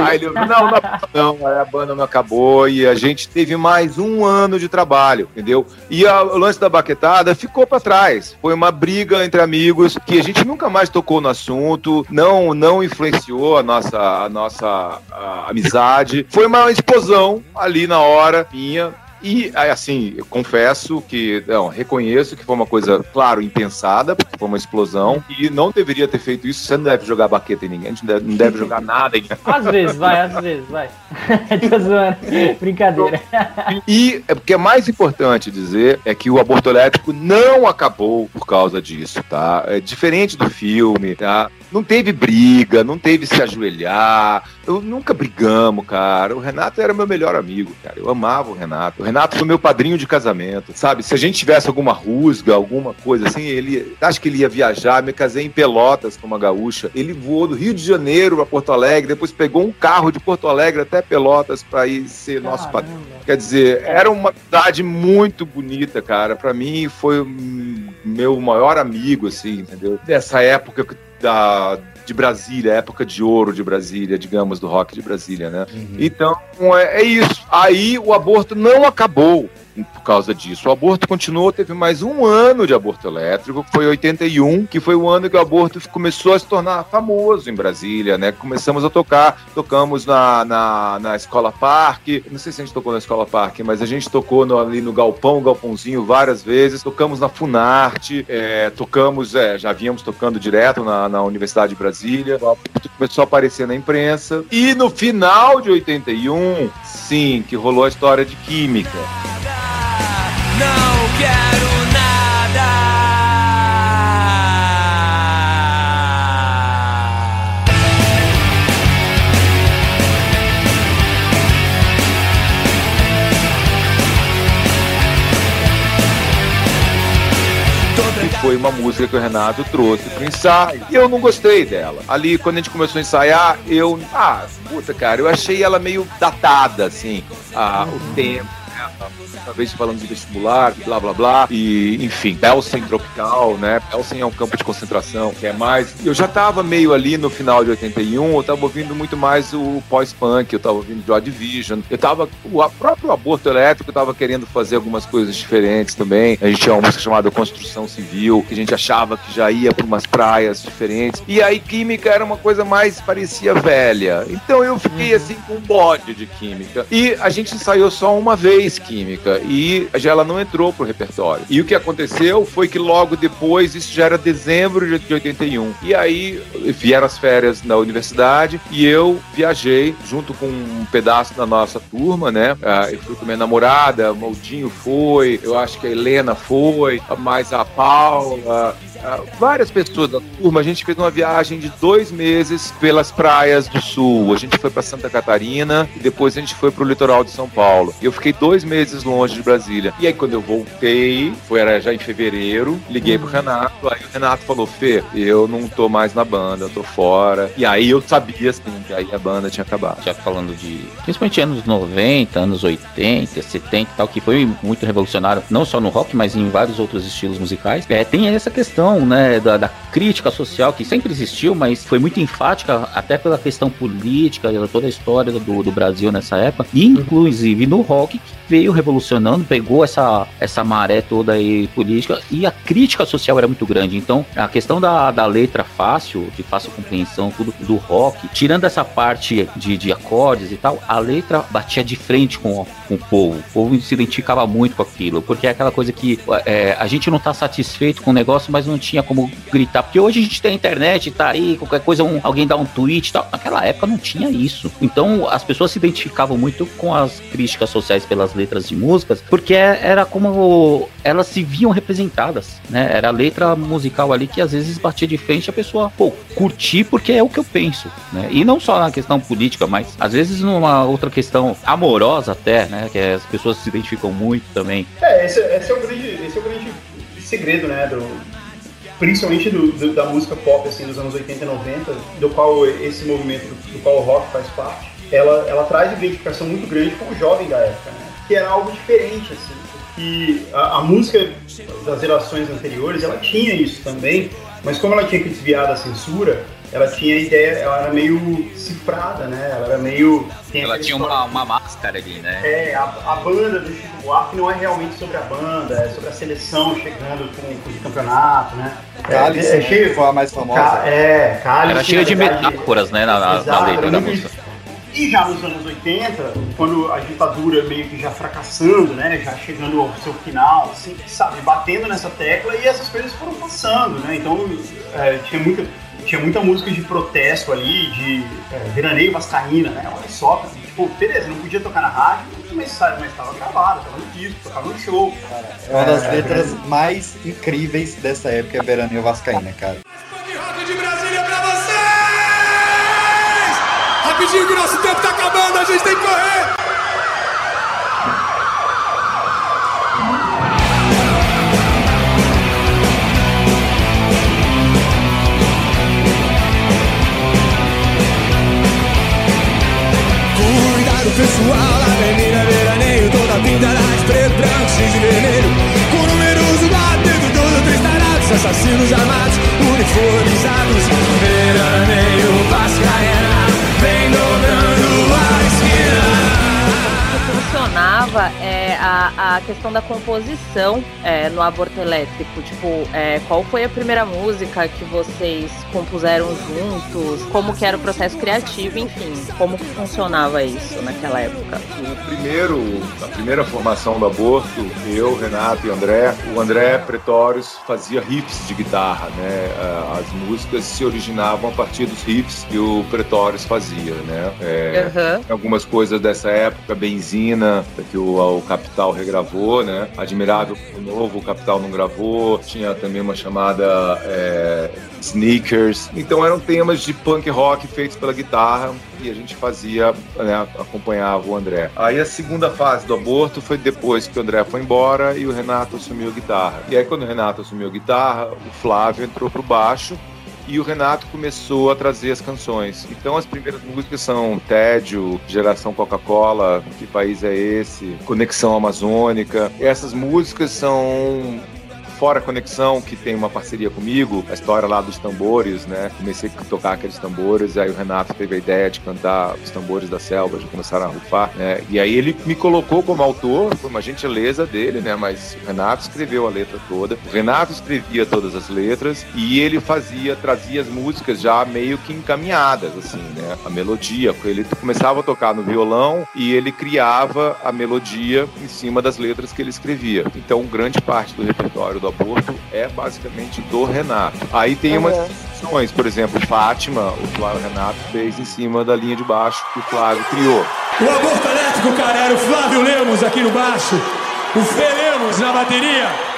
Aí ele, não, não, não, aí a banda não acabou e a gente teve mais um ano de trabalho, entendeu? E a- o lance da baquetada ficou pra trás. Foi uma briga entre amigos que a gente nunca mais tocou no assunto, não, não influenciou a nossa, a nossa a, amizade. Foi uma explosão ali na hora, minha. E, assim, eu confesso que, não, reconheço que foi uma coisa, claro, impensada, porque foi uma explosão, e não deveria ter feito isso. Você não deve jogar baqueta em ninguém, a gente não deve, não deve jogar nada em Às vezes, vai, às vezes, vai. [laughs] Tô zoando. Brincadeira. E é porque é mais importante dizer é que o aborto elétrico não acabou por causa disso, tá? É diferente do filme, tá? Não teve briga, não teve se ajoelhar. Eu nunca brigamos, cara. O Renato era meu melhor amigo, cara. Eu amava o Renato. O Renato foi meu padrinho de casamento, sabe? Se a gente tivesse alguma rusga, alguma coisa assim, ele acho que ele ia viajar. Me casei em Pelotas com uma gaúcha. Ele voou do Rio de Janeiro para Porto Alegre, depois pegou um carro de Porto Alegre até Pelotas para ir ser nosso padrinho. Quer dizer, era uma cidade muito bonita, cara. Pra mim foi meu maior amigo, assim, entendeu? Dessa época da, de Brasília, época de ouro de Brasília, digamos, do rock de Brasília, né? Então, é, é isso. Aí o aborto não acabou por causa disso. O aborto continuou, teve mais um ano de aborto elétrico, foi 81, que foi o ano que o aborto começou a se tornar famoso em Brasília, né? Começamos a tocar, tocamos na, na, na Escola Parque, não sei se a gente tocou na Escola Parque, mas a gente tocou no- ali no Galpão, Galpãozinho várias vezes, tocamos na Funarte, é, tocamos, é, já vínhamos tocando direto na, na Universidade de Brasília, o aborto começou a aparecer na imprensa, e no final de 81, sim, que rolou a história de Química não quero nada. E foi uma música que o Renato trouxe pro ensaio. E eu não gostei dela. Ali, quando a gente começou a ensaiar, eu. Ah, puta, cara, eu achei ela meio datada, assim. Ah, o tempo né? Talvez falando de vestibular, blá blá blá. E, enfim, Belsen tropical, né? Belsen é um campo de concentração, que é mais. Eu já tava meio ali no final de 81, eu tava ouvindo muito mais o pós-punk, eu tava ouvindo Joy Division. Eu tava. O próprio aborto elétrico eu tava querendo fazer algumas coisas diferentes também. A gente tinha uma música chamada Construção Civil, que a gente achava que já ia pra umas praias diferentes. E aí, química era uma coisa mais parecia velha. Então eu fiquei assim com um bode de química. E a gente ensaiou só uma vez química e já ela não entrou pro repertório. E o que aconteceu foi que logo depois, isso já era dezembro de de 81. E aí vieram as férias na universidade e eu viajei junto com um pedaço da nossa turma, né? Ah, Eu fui com minha namorada, o Maldinho foi, eu acho que a Helena foi, mais a Paula, várias pessoas da turma. A gente fez uma viagem de dois meses pelas praias do sul. A gente foi para Santa Catarina e depois a gente foi para o litoral de São Paulo. E eu fiquei dois meses longe de Brasília. E aí quando eu voltei, foi era já em fevereiro, liguei pro Renato. Aí o Renato falou: Fê, eu não tô mais na banda, eu tô fora. E aí eu sabia assim que aí a banda tinha acabado. Já falando de principalmente anos 90, anos 80, 70 e tal, que foi muito revolucionário, não só no rock, mas em vários outros estilos musicais. É, tem essa questão, né, da, da crítica social que sempre existiu, mas foi muito enfática até pela questão política, toda a história do, do Brasil nessa época, e inclusive no rock que veio revolucionando, pegou essa, essa maré toda aí política e a crítica social era muito grande. Então, a questão da, da letra fácil, de fácil compreensão, tudo do rock, tirando essa parte de, de acordes e tal, a letra batia de frente com, com o povo. O povo se identificava muito com aquilo, porque é aquela coisa que é, a gente não tá satisfeito com o negócio, mas não tinha como gritar. Porque hoje a gente tem internet, tá aí, qualquer coisa, um- alguém dá um tweet e tal. Naquela época não tinha isso. Então as pessoas se identificavam muito com as críticas sociais pelas letras de músicas, porque é- era como elas se viam representadas, né? Era a letra musical ali que às vezes batia de frente a pessoa, pô, curtir porque é o que eu penso, né? E não só na questão política, mas às vezes numa outra questão amorosa até, né? Que as pessoas se identificam muito também. É, esse, esse é o grande, esse é o grande segredo, né, do, principalmente do, do- da música pop, assim, dos anos 80 e 90, do qual esse movimento, do qual o rock faz parte, ela, ela traz identificação muito grande com o jovem da época, né, que era algo diferente, assim, que a, a música das gerações anteriores, ela tinha isso também, mas como ela tinha que desviar da censura, ela tinha a ideia, ela era meio cifrada, né, ela era meio... tem Ela tinha uma, uma máscara ali, né? é, a, a banda do Chico Buarque não é realmente sobre a banda, é sobre a seleção chegando com, o campeonato, né? Cálice, é, é cheio. que foi a mais famosa. É, Cálice. Era cheia de verdade, metáforas, né? Na, na- na Exato, era da música. E já nos anos 80, quando a ditadura meio que já fracassando, né, já chegando ao seu final, assim, sabe, batendo nessa tecla e essas coisas foram passando, né? Então é, tinha muita tinha muita música de protesto ali, de é, veraneio vascaína, né? Olha só, cara, tipo, beleza, não podia tocar na rádio, mas estava gravado, tava no disco, tocava no show. É uma das É, letras mais incríveis dessa época, é Veraneio Vascaína, cara. de Brasília pra vocês! Rapidinho que o nosso tempo tá acabando, a gente tem que correr! Pessoal, avenida veraneio Toda pintada de preto, branco, cinza e vermelho Com números do lado, todo três tarados Assassinos armados, uniformizados Veraneio Vascaína Vem dobrando a esquina funcionava é, a, a questão da composição é, no aborto elétrico? Tipo, é, qual foi a primeira música que vocês compuseram juntos? Como que era o processo criativo, enfim, como que funcionava isso naquela época? O primeiro, a primeira formação do aborto, eu, Renato e André, o André Pretórios fazia riffs de guitarra, né? As músicas se originavam a partir dos riffs que o Pretórios fazia, né? É, Aham. Algumas coisas dessa época, Benzina, que o, o Capital regravou, né? Admirável o Novo, o Capital não gravou. Tinha também uma chamada é, Sneakers. Então eram temas de punk rock feitos pela guitarra e a gente fazia, né, acompanhava o André. Aí a segunda fase do aborto foi depois que o André foi embora e o Renato assumiu a guitarra. E aí quando o Renato assumiu a guitarra, o Flávio entrou pro baixo e o Renato começou a trazer as canções. Então as primeiras músicas são Tédio, Geração Coca-Cola, Que País é Esse, Conexão Amazônica. Essas músicas são Fora Conexão, que tem uma parceria comigo, a história lá dos tambores, né? Comecei a tocar aqueles tambores, aí o Renato teve a ideia de cantar os tambores da selva, já começaram a rufar, né? E aí ele me colocou como autor, foi uma gentileza dele, né? Mas o Renato escreveu a letra toda. O Renato escrevia todas as letras e ele fazia, trazia as músicas já meio que encaminhadas, assim, né? A melodia, ele começava a tocar no violão e ele criava a melodia em cima das letras que ele escrevia. Então, grande parte do repertório do aborto é basicamente do Renato. Aí tem umas exceções, por exemplo, Fátima, o Flávio Renato fez em cima da linha de baixo que o Flávio criou. O aborto elétrico, cara, era o Flávio Lemos aqui no baixo, o Fê Lemos na bateria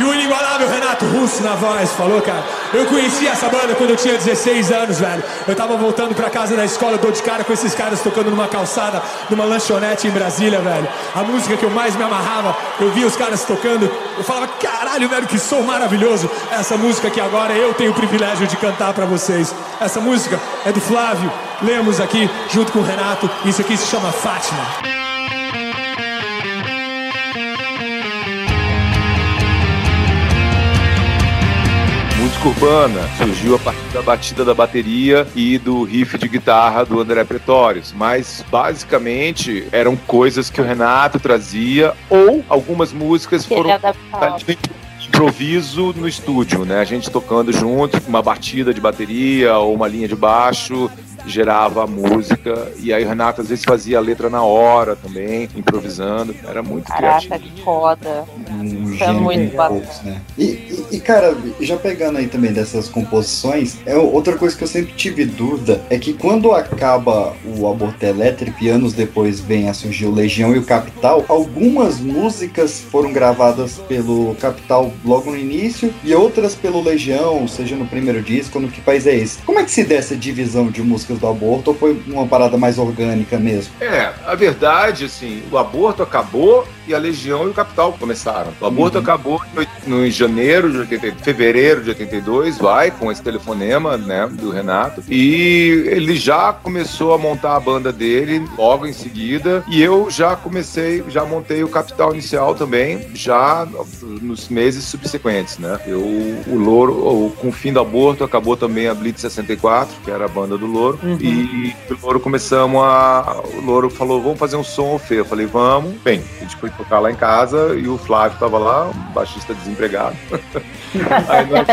e o inigualável Renato Russo na voz, falou, cara? Eu conheci essa banda quando eu tinha 16 anos, velho. Eu tava voltando pra casa da escola, eu dou de cara com esses caras tocando numa calçada, numa lanchonete em Brasília, velho. A música que eu mais me amarrava, eu via os caras tocando, eu falava, caralho, velho, que som maravilhoso. Essa música que agora eu tenho o privilégio de cantar pra vocês. Essa música é do Flávio Lemos aqui, junto com o Renato. Isso aqui se chama Fátima. Música urbana. Surgiu a partir da batida da bateria e do riff de guitarra do André Pretórios, mas basicamente eram coisas que o Renato trazia ou algumas músicas Que foram improviso no estúdio, né? A gente tocando junto, uma batida de bateria ou uma linha de baixo gerava a música e aí o Renato às vezes fazia a letra na hora também, improvisando. Era muito criativo. Caraca, que foda. Um Foi gênio muito poucos, né? E, e- e, cara, já pegando aí também dessas composições, é outra coisa que eu sempre tive dúvida é que quando acaba o aborto elétrico e anos depois vem a surgir o Legião e o Capital, algumas músicas foram gravadas pelo Capital logo no início e outras pelo Legião, seja no primeiro disco ou no Que País é Esse? Como é que se dá essa divisão de músicas do aborto ou foi uma parada mais orgânica mesmo? É, a verdade, assim, o aborto acabou e a Legião e o Capital começaram. O aborto Uhum. acabou no, em janeiro de 80, fevereiro de 82, vai, com esse telefonema, né, do Renato. E ele já começou a montar a banda dele logo em seguida. E eu já comecei, já montei o Capital inicial também, já nos meses subsequentes, né. Eu, o Louro, o- com o fim do aborto, acabou também a Blitz 64, que era a banda do Louro. E o Louro começamos a. O Louro falou: vamos fazer um som, Fê. Eu falei: vamos. Bem, a gente foi tocar lá em casa e o Flávio tava lá, um baixista desempregado. [laughs] Aí nós-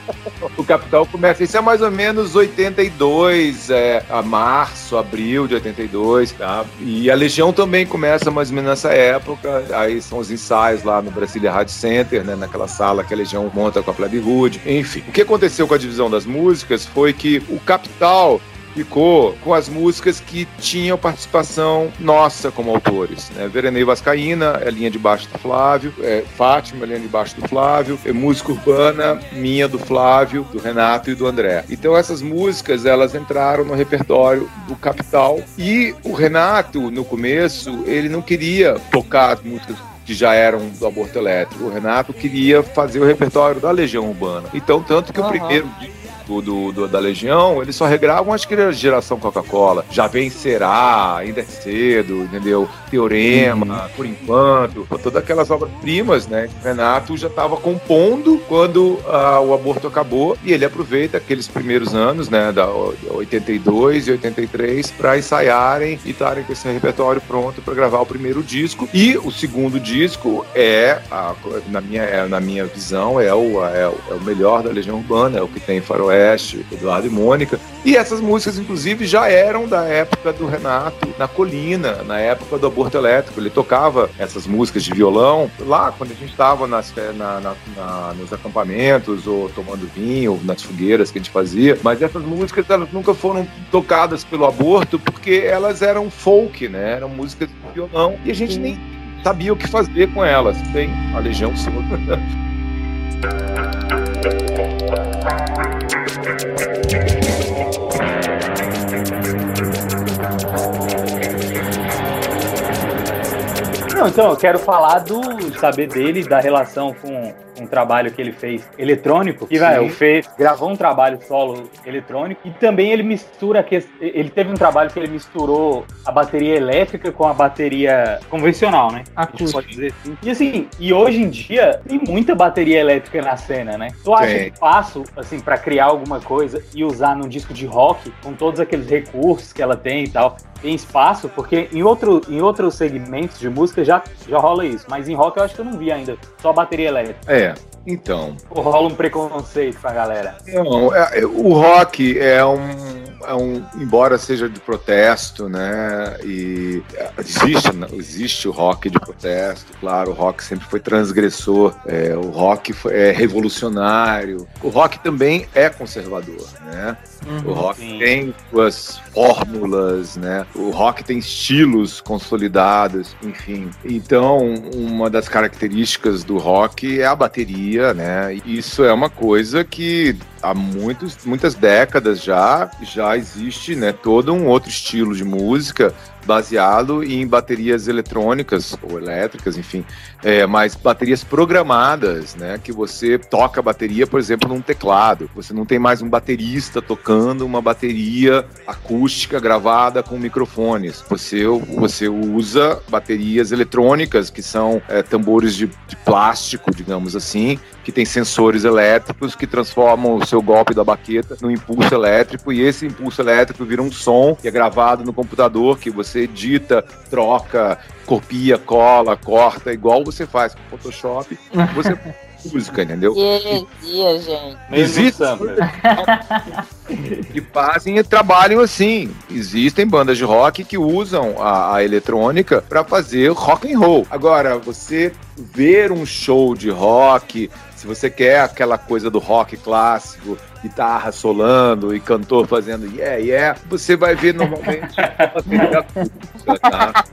[laughs] o Capital começa. Isso é mais ou menos 82, é, a março, abril de 82, tá? E a Legião também começa mais ou menos nessa época. Aí são os ensaios lá no Brasília Rádio Center, né? Naquela sala que a Legião monta com a Plebe Hood. Enfim, o que aconteceu com a divisão das músicas foi que o Capital ficou com as músicas que tinham participação nossa como autores. Né? Verenei Vascaína, é linha de baixo do Flávio, é, Fátima, é linha de baixo do Flávio, é música urbana, minha do Flávio, do Renato e do André. Então essas músicas, elas entraram no repertório do Capital e o Renato, no começo, ele não queria tocar as músicas que já eram do aborto elétrico. O Renato queria fazer o repertório da Legião Urbana. Então, tanto que o Aham. primeiro disco do, do- da Legião, eles só regravam acho que era geração Coca-Cola. Já vencerá, ainda é cedo, entendeu? Teorema, por enquanto, todas aquelas obras-primas, né? que o Renato já estava compondo quando ah, o aborto acabou e ele aproveita aqueles primeiros anos, né? Da 82 e 83 para ensaiarem e estarem com esse repertório pronto para gravar o primeiro disco. E o segundo disco é, a- na, minha, é, na minha visão, é o, é, o, é o melhor da Legião Urbana, é o que tem Faroeste, Eduardo e Mônica. E essas músicas, inclusive, já eram da época do Renato na Colina, na época do aborto elétrico. Ele tocava essas músicas de violão lá quando a gente estava nas, fe- na, na- na- nos acampamentos ou tomando vinho, nas fogueiras que a gente fazia. Mas essas músicas elas nunca foram tocadas pelo aborto porque elas eram folk, né? Eram músicas de violão e a gente nem sabia o que fazer com elas. Tem a Legião Sul. Não, então, eu quero falar do saber dele, da relação com um trabalho que ele fez eletrônico. E, vai, Sim. o Fê gravou um trabalho solo eletrônico. E também ele mistura. que- Ele teve um trabalho que ele misturou a bateria elétrica com a bateria convencional, né? A gente pode dizer assim. E assim, e hoje em dia tem muita bateria elétrica na cena, né? Tu acha Tem. espaço, assim, pra criar alguma coisa e usar num disco de rock, com todos aqueles recursos que ela tem e tal, tem espaço? Porque em, outro, em outros segmentos de música já, já rola isso, mas em rock eu acho que eu não vi ainda, só bateria elétrica. É, então. Rola um preconceito pra galera. Não, é- é- o rock é um, é um, embora seja de protesto, né? E é, existe, né, existe o rock de protesto, claro, o rock sempre foi transgressor, é, o rock foi- é revolucionário, o rock também é conservador, né? O rock tem suas fórmulas, né? O rock tem estilos consolidados, enfim. Então, uma das características do rock é a bateria, né? Isso é uma coisa que há muitos, muitas décadas já já existe, né? Todo um outro estilo de música baseado em baterias eletrônicas ou elétricas, enfim, é, mas baterias programadas, né? Que você toca a bateria, por exemplo, num teclado. Você não tem mais um baterista tocando uma bateria acústica gravada com microfones. Você, você usa baterias eletrônicas, que são é, tambores de, de plástico, digamos assim, que tem sensores elétricos que transformam o seu golpe da baqueta no impulso elétrico e esse impulso elétrico vira um som que é gravado no computador que você edita, troca, copia, cola, corta, igual você faz com Photoshop. Você [laughs] música, entendeu? Que heresia, gente. Existe que fazem e trabalham assim. Existem bandas de rock que usam a, a eletrônica para fazer rock and roll. Agora, você ver um show de rock, se você quer aquela coisa do rock clássico, guitarra solando e cantor fazendo yeah, yeah, você vai ver normalmente [laughs] tá?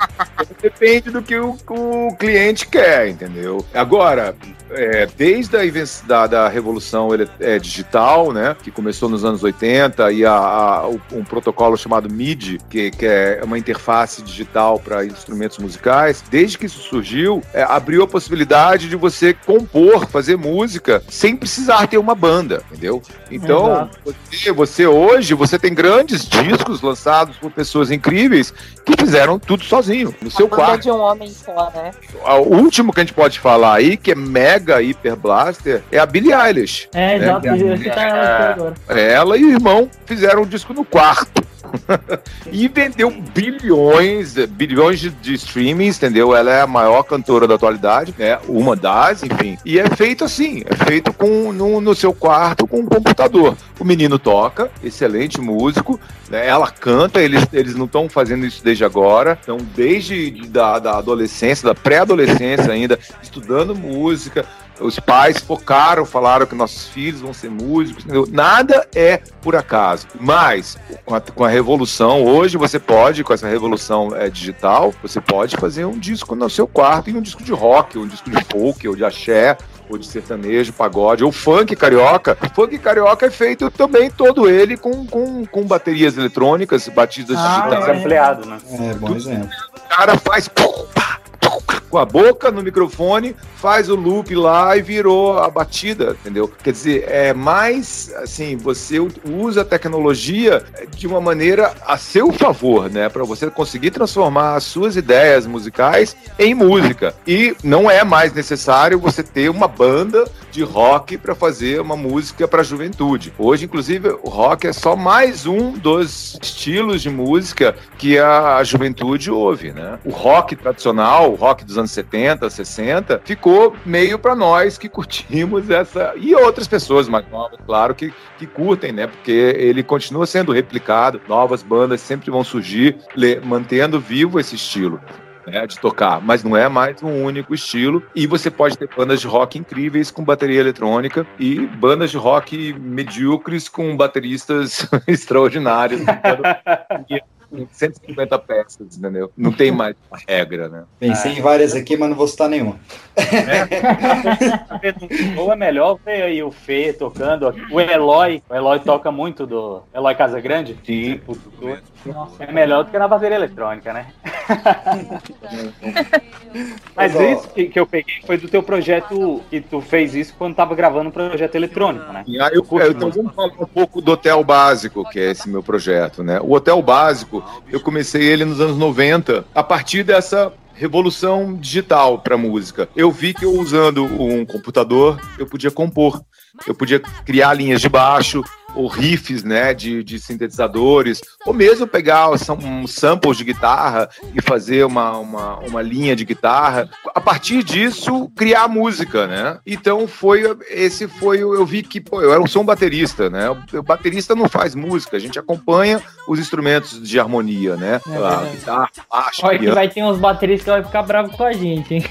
Depende do que o, o cliente quer, entendeu? Agora, é, desde a da, da revolução ele- é, digital, né, que começou nos anos 80, e a, a- um protocolo chamado MIDI, que, que é uma interface digital para instrumentos musicais, desde que isso surgiu, é, abriu a possibilidade de você compor, fazer música, sem precisar ter uma banda, entendeu? Então, você, você hoje, você tem grandes discos lançados por pessoas incríveis que fizeram tudo sozinho, no seu Banda quarto. de um homem só, né? O último que a gente pode falar aí, que é mega hiper blaster, é a Billie Eilish. É, né? exato, citar ela aqui agora. Ela e o irmão fizeram um disco no quarto. [laughs] e vendeu bilhões, bilhões de, de streamings, entendeu? Ela é a maior cantora da atualidade, né? Uma das, enfim. E é feito assim, é feito com no, no seu quarto com um computador. O menino toca, excelente músico, né? Ela canta, eles, eles não estão fazendo isso desde agora, estão desde de- da, da adolescência, da pré-adolescência ainda, estudando música, os pais focaram, falaram que nossos filhos vão ser músicos, entendeu? Nada é por acaso. Mas, com a, com a revolução, hoje você pode, com essa revolução é, digital, você pode fazer um disco no seu quarto e um disco de rock, um disco de folk, ou de axé, ou de sertanejo, pagode, ou funk carioca. Funk carioca é feito também todo ele com, com, com baterias eletrônicas, batidas Ah, digitais. é ampliado, né? É, bom exemplo. O cara faz pum, pá, com a boca no microfone, faz o loop lá e virou a batida, entendeu? Quer dizer, é mais assim, você usa a tecnologia de uma maneira a seu favor, né? Para você conseguir transformar as suas ideias musicais em música. E não é mais necessário você ter uma banda de rock para fazer uma música para a juventude. Hoje, inclusive, o rock é só mais um dos estilos de música que a juventude ouve, né? O rock tradicional, o rock dos anos 70, 60, ficou meio para nós que curtimos essa e outras pessoas mais novas, claro que que curtem, né? Porque ele continua sendo replicado, novas bandas sempre vão surgir, mantendo vivo esse estilo né, de tocar, mas não é mais um único estilo. E você pode ter bandas de rock incríveis com bateria eletrônica e bandas de rock medíocres com bateristas [laughs] extraordinários. [laughs] 150 peças, entendeu? Não tem mais uma regra, né? Pensei em várias aqui, mas não vou citar nenhuma. Ou [laughs] é melhor ver aí o Fê tocando. O Eloy, o Eloy toca muito do Eloy Casagrande. Sim. É melhor do que na bateria eletrônica, né? [laughs] Mas isso que, que eu peguei foi do teu projeto, que tu fez isso quando tava gravando um projeto eletrônico, né? E aí eu, eu, então vamos falar um pouco do Hotel Básico, que é esse meu projeto, né? O Hotel Básico, eu comecei ele nos anos 90, a partir dessa revolução digital para música. Eu vi que eu usando um computador, eu podia compor, eu podia criar linhas de baixo, ou riffs, né, de, de sintetizadores, ou mesmo pegar um samples de guitarra e fazer uma, uma, uma linha de guitarra. A partir disso, criar música, né? Então foi esse foi eu vi que pô, eu era um som baterista, né? O baterista não faz música, a gente acompanha os instrumentos de harmonia, né? É a guitarra, baixo, Olha que vai ter uns bateristas que vai ficar bravo com a gente, hein?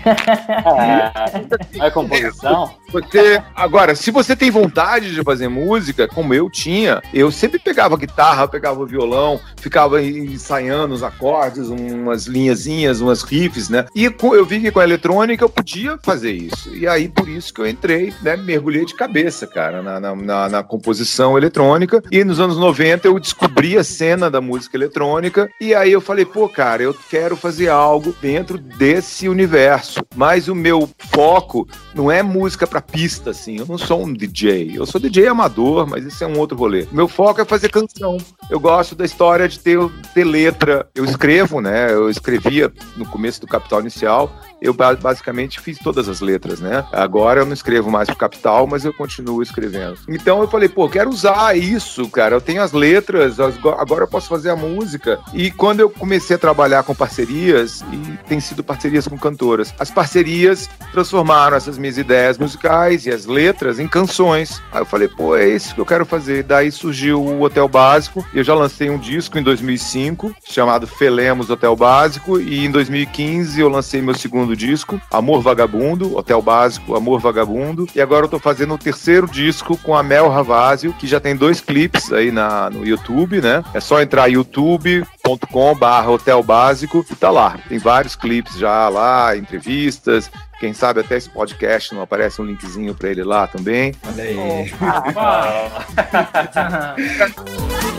É, [laughs] é composição. Você, agora, se você tem vontade de fazer música, como eu tinha, eu sempre pegava guitarra, pegava violão, ficava ensaiando os acordes, umas linhazinhas, umas riffs, né? E eu vi que com a eletrônica eu podia fazer isso. E aí, por isso que eu entrei, né? Mergulhei de cabeça, cara, na, na, na- na composição eletrônica. E nos anos 90 eu descobri a cena da música eletrônica. E aí eu falei, pô, cara, eu quero fazer algo dentro desse universo. Mas o meu foco não é música pra pista, assim. Eu não sou um DJ. Eu sou DJ amador, mas isso é um outro rolê. Meu foco é fazer canção. Eu gosto da história de ter, ter letra. Eu escrevo, né? Eu escrevia no começo do Capital Inicial. Eu ba- basicamente fiz todas as letras, né? Agora eu não escrevo mais pro Capital, mas eu continuo escrevendo. Então eu falei, pô, quero usar isso, cara. Eu tenho as letras, as- agora eu posso fazer a música. E quando eu comecei a trabalhar com parcerias, e tem sido parcerias com cantoras, as parcerias transformaram essas minhas ideias musicais e as letras em canções. Aí eu falei, pô, é isso que eu quero fazer. Daí surgiu o Hotel Básico. Eu já lancei um disco em 2005, chamado Felemos Hotel Básico, e em 2015 eu lancei meu segundo disco, Amor Vagabundo, Hotel Básico, Amor Vagabundo, e agora eu tô fazendo o terceiro disco com a Mel Ravazio, que já tem dois clipes aí na, no YouTube, né? É só entrar youtube.com barra Hotel Básico e tá lá. Tem vários clipes já lá, entrevistas, quem sabe até esse podcast não aparece um linkzinho pra ele lá também. Olha aí.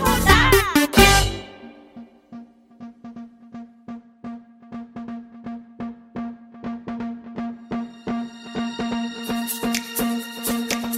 [laughs] [laughs] [laughs]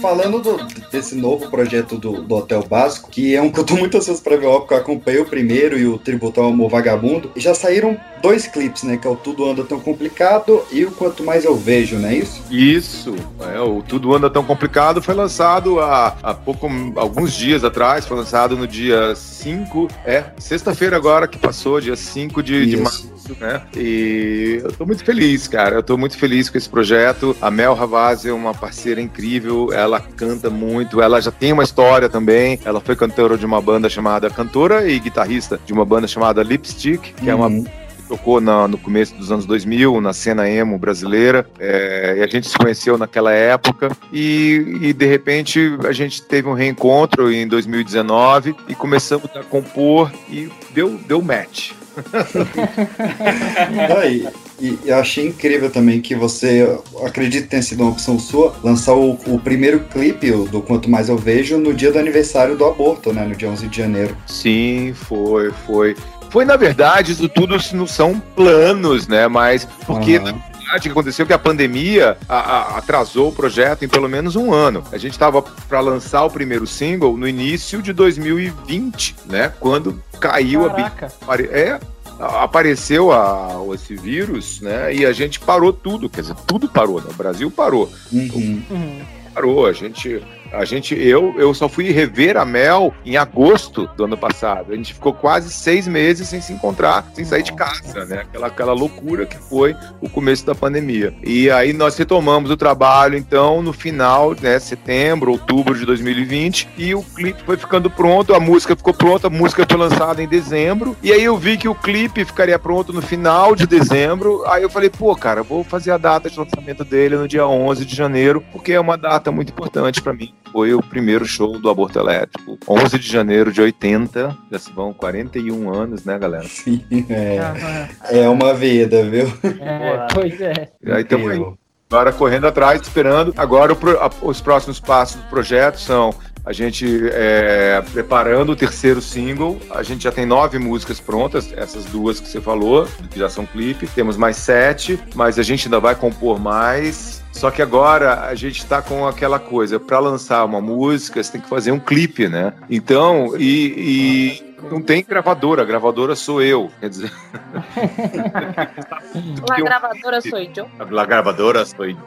Falando do- desse novo projeto do, do Hotel Básico, que é um que eu tô muito ansioso pra ver, óbvio, porque eu acompanhei o primeiro e o Tributo ao Amor Vagabundo, já saíram dois clipes, né? Que é o Tudo Anda Tão Complicado e o Quanto Mais Eu Vejo, não é isso? Isso, é, o Tudo Anda Tão Complicado foi lançado há, há pouco, alguns dias atrás, foi lançado no dia 5, é, sexta-feira agora que passou, dia 5 de, de Isso. né? E eu tô muito feliz, cara, eu tô muito feliz com esse projeto. A Mel Ravazzi é uma parceira incrível, ela canta muito, ela já tem uma história também, ela foi cantora de uma banda chamada, cantora e guitarrista de uma banda chamada Lipstick, que é uma Uhum. tocou na- no começo dos anos 2000, na cena emo brasileira, é, e a gente se conheceu naquela época, e, e, de repente a gente teve um reencontro em 2019 e começamos a compor e deu, deu match. [laughs] Aí, e eu achei incrível também que você, acredito que tenha sido uma opção sua, lançar o, o primeiro clipe o do Quanto Mais Eu Vejo no dia do aniversário do aborto, né? No dia 11 de janeiro. Sim, foi, foi. Foi, na verdade, isso tudo não são planos, né? Mas porque, o que aconteceu é que a pandemia a- a- atrasou o projeto em pelo menos um ano. A gente estava para lançar o primeiro single no início de 2020, né? Quando caiu Caraca. a é apareceu a, esse vírus, né? E a gente parou tudo, quer dizer, tudo parou, né? O Brasil parou Uhum. parou. A gente, a gente, eu, eu só fui rever a Mel em agosto do ano passado. A gente ficou quase seis meses sem se encontrar, sem sair de casa, né? Aquela, aquela loucura que foi o começo da pandemia. E aí nós retomamos o trabalho, então, no final, né? Setembro, outubro de 2020, e o clipe foi ficando pronto, a música ficou pronta, a música foi lançada em dezembro. E aí eu vi que o clipe ficaria pronto no final de dezembro. Aí eu falei, pô, cara, vou fazer a data de lançamento dele no dia 11 de janeiro, porque é uma data muito importante pra mim. Foi o primeiro show do Aborto Elétrico. 11 de janeiro de 80, já se vão 41 anos, né, galera? Sim, é. É uma vida, viu? É, pois é. Aí estamos aí. Agora correndo atrás, esperando. Agora pro- a- os próximos passos do projeto são a gente é, preparando o terceiro single. A gente já tem nove músicas prontas, essas duas que você falou, que já são clipe. Temos mais sete, mas a gente ainda vai compor mais. Só que agora a gente está com aquela coisa, para lançar uma música, você tem que fazer um clipe, né? Então, e, e não tem gravadora, a gravadora sou eu. Quer dizer, [laughs] La gravadora sou eu. a gravadora sou eu.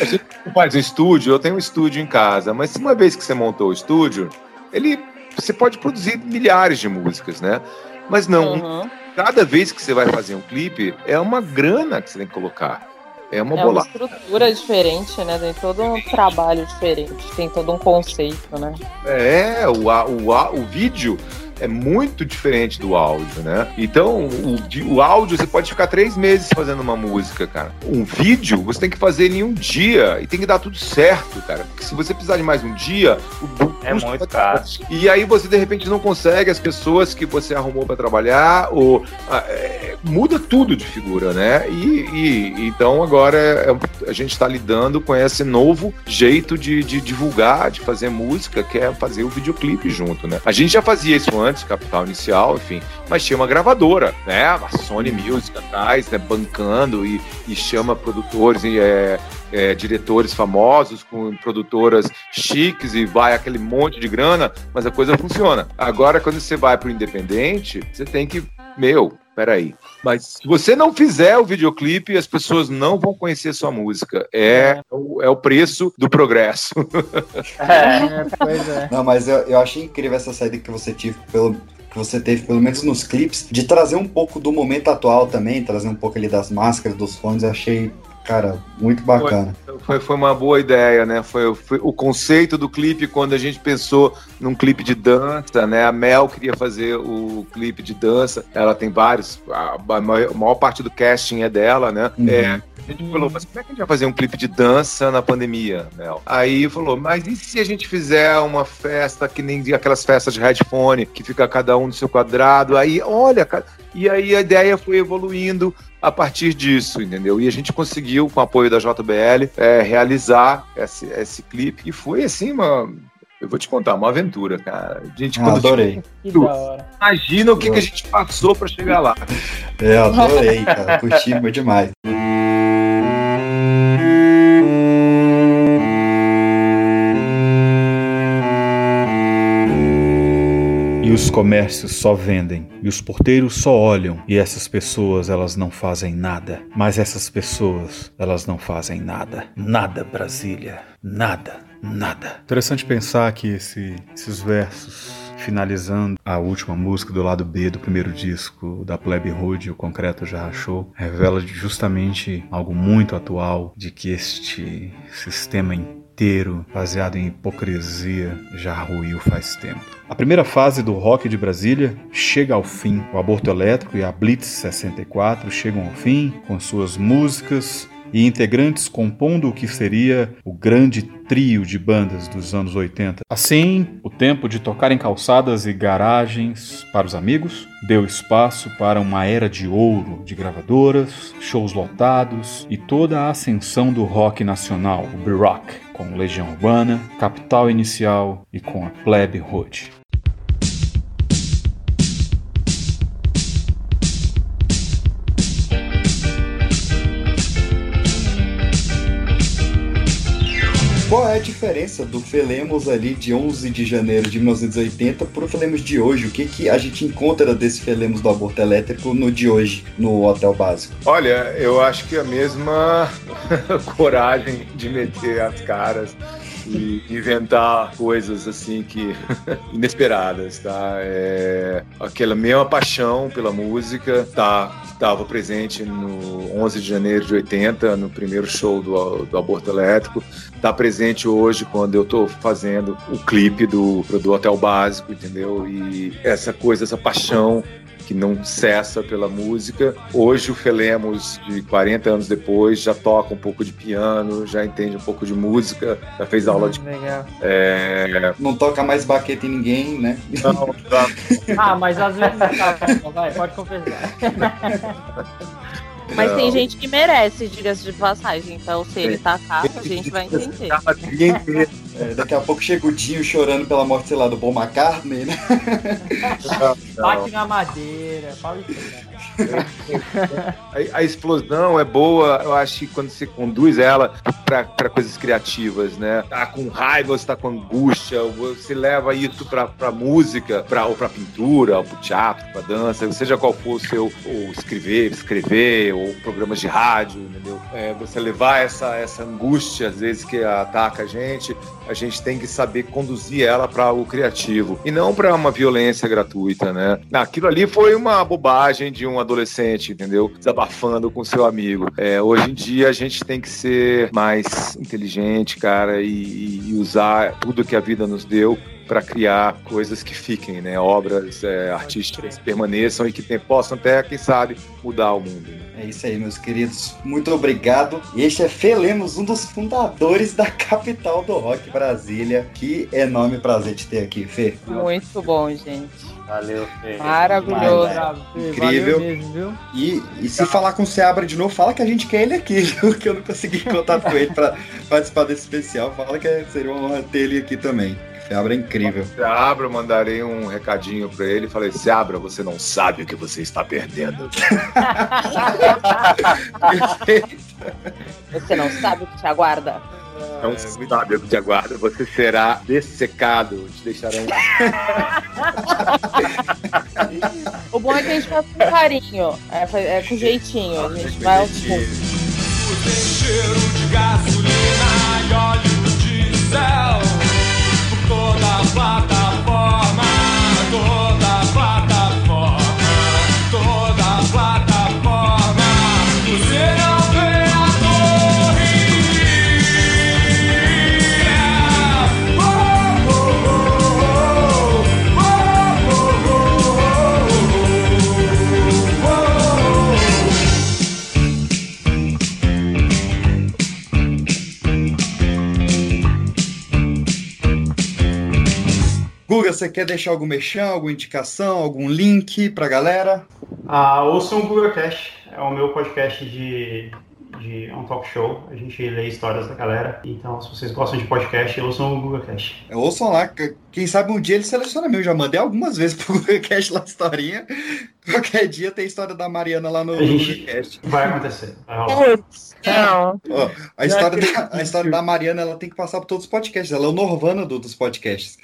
A gente faz um estúdio, eu tenho um estúdio em casa, mas uma vez que você montou o estúdio, ele você pode produzir milhares de músicas, né? Mas não, Uhum. Cada vez que você vai fazer um clipe, é uma grana que você tem que colocar. É uma É uma estrutura diferente, né? Tem todo um trabalho diferente, tem todo um conceito, né? É, o, o, o vídeo é muito diferente do áudio, né? Então, o, o áudio você pode ficar três meses fazendo uma música, cara. Um vídeo você tem que fazer ele em um dia e tem que dar tudo certo, cara. Porque se você precisar de mais um dia, o, É muito caro. E aí você de repente não consegue as pessoas que você arrumou para trabalhar, ou ah, é, muda tudo de figura, né? E, e- então agora é- a gente está lidando com esse novo jeito de, de divulgar, de fazer música, que é fazer o videoclipe junto, né? A gente já fazia isso antes, Capital Inicial, enfim, mas tinha uma gravadora, né? A Sony Music atrás, né? Bancando e, e chama produtores e é, é, diretores famosos com produtoras chiques e vai aquele monte de grana, mas a coisa funciona. Agora, quando você vai pro independente, você tem que, meu, peraí. Mas se você não fizer o videoclipe, as pessoas não vão conhecer sua música. É, o, é o preço do progresso. [laughs] É, pois é. Não, mas eu, eu achei incrível essa saída que você tive pelo que você teve, pelo menos nos clipes, de trazer um pouco do momento atual também, trazer um pouco ali das máscaras, dos fones, eu achei, cara, muito bacana. Foi, foi uma boa ideia, né? Foi, foi o conceito do clipe quando a gente pensou num clipe de dança, né? A Mel queria fazer o clipe de dança. Ela tem vários, a, a maior parte do casting é dela, né? Uhum. É, a gente falou, mas como é que a gente vai fazer um clipe de dança na pandemia, Mel? Aí falou, mas e se a gente fizer uma festa que nem aquelas festas de headphone, que fica cada um no seu quadrado? Aí, olha, cara. E aí a ideia foi evoluindo a partir disso, entendeu? E a gente conseguiu, com o apoio da JBL, é, realizar esse, esse clipe. E foi assim, uma. Eu vou te contar, uma aventura, cara. A gente, Ah, quando adorei. Imagina o que, que a gente passou para chegar lá. É, adorei, cara, curti demais. E os comércios só vendem, e os porteiros só olham, e essas pessoas elas não fazem nada. Mas essas pessoas, elas não fazem nada. Nada, Brasília. Nada, nada. Interessante pensar que esse- esses versos finalizando a última música do lado B do primeiro disco da Plebe Hood, O Concreto Já Rachou, revela justamente algo muito atual de que este sistema inteiro, baseado em hipocrisia, já ruiu faz tempo. A primeira fase do rock de Brasília chega ao fim. O aborto elétrico e a Blitz 64 chegam ao fim com suas músicas e integrantes compondo o que seria o grande trio de bandas dos anos 80. Assim, o tempo de tocar em calçadas e garagens para os amigos deu espaço para uma era de ouro de gravadoras, shows lotados e toda a ascensão do rock nacional, o B-Rock, com Legião Urbana, Capital Inicial e com a Plebe Hood. Qual é a diferença do Felemos ali de 11 de janeiro de 1980 pro Felemos de hoje? O que, que a gente encontra desse Felemos do aborto elétrico no de hoje, no hotel básico? Olha, eu acho que a mesma [laughs] coragem de meter as caras e inventar coisas assim que [laughs] inesperadas, tá? É, aquela mesma paixão pela música tá estava presente no 11 de janeiro de 80, no primeiro show do, do Aborto Elétrico, tá presente hoje quando eu tô fazendo o clipe do, do Hotel Básico, entendeu? E essa coisa, essa paixão que não cessa pela música. Hoje o Felemos, de 40 anos depois, já toca um pouco de piano, já entende um pouco de música, já fez aula de. Legal. É... Não toca mais baqueta em ninguém, né? Não, [laughs] tá. Ah, mas às vezes. Vai, pode confessar. [laughs] Mas tem gente que merece, diga-se de passagem. Então, se ele tacar, a gente vai entender. É, daqui a pouco chega o Dinho chorando pela morte, sei lá, do Paul McCartney, né? [laughs] Bate na madeira, fala isso. A, a explosão é boa, eu acho que quando você conduz ela para coisas criativas, né? Tá com raiva, você tá com angústia, você leva isso pra, pra música, pra, ou pra pintura, ou pro teatro, pra dança, seja qual for o seu, ou escrever, escrever, ou programas de rádio, entendeu? É, você levar essa, essa angústia, às vezes, que ataca a gente, a gente tem que saber conduzir ela para o criativo e não para uma violência gratuita, né? Aquilo ali foi uma bobagem de um adolescente, entendeu? Desabafando com seu amigo. É, hoje em dia a gente tem que ser mais inteligente, cara, e, e usar tudo que a vida nos deu para criar coisas que fiquem, né? Obras é, artísticas que permaneçam e que tem- possam até, quem sabe, mudar o mundo. né? É isso aí, meus queridos. Muito obrigado. Este é Felemos, um dos fundadores da capital do rock, Brasília. Que enorme prazer te ter aqui, Fê. Muito bom, gente. Valeu, Fê. Maravilhoso. Incrível. Valeu mesmo, viu? E, e se falar com o Seabra de novo, fala que a gente quer ele aqui, [laughs] viu? que eu não consegui contato com ele para [laughs] participar desse especial. Fala que seria uma honra ter ele aqui também. Seabra é incrível. Seabra, eu mandarei um recadinho para ele. Falei, Seabra, você não sabe o que você está perdendo. [laughs] Você não sabe o que te aguarda. Não sabe o que te aguarda. Você será dessecado. Te deixarão. [laughs] O bom é que a gente faz com carinho. É, é com jeitinho. A gente vai aos poucos. Tem cheiro de gasolina e óleo diesel por toda plataforma, toda a plataforma, Guga, você quer deixar algum mexão, alguma indicação, algum link pra galera? Ah, ouçam o Google Cash, é o meu podcast de, de é um talk show. A gente lê histórias da galera. Então, se vocês gostam de podcast, ouçam o. É, Ouçam lá, que- quem sabe um dia ele seleciona meu. Já mandei algumas vezes pro [laughs] Google Cast lá a historinha. Qualquer dia tem a história da Mariana lá no A gente- Google Cast. Vai acontecer. Não. Ó, a, história da, a história da Mariana ela tem que passar por todos os podcasts. Ela é o Norvana do- dos podcasts.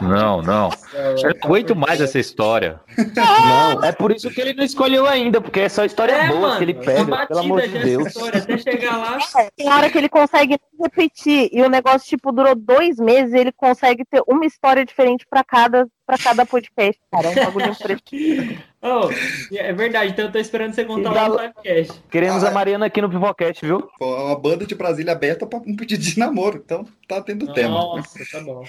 Não, não. Eu não aguento mais essa história. Não, é por isso que ele não escolheu ainda, porque é só história É, boa mano, que ele pega, batida pelo amor de Deus. história, até chegar lá. Tem hora que ele consegue repetir e o negócio, tipo, durou dois meses e ele consegue ter uma história diferente pra cada, pra cada podcast, cara. É um bagulho impressionante. [laughs] Oh, é verdade, então eu tô esperando você contar lá no podcast. Queremos a Mariana aqui no Pipocast, viu? Pô, é uma banda de Brasília aberta pra um pedido de namoro. Então tá tendo tempo. Nossa, tá bom.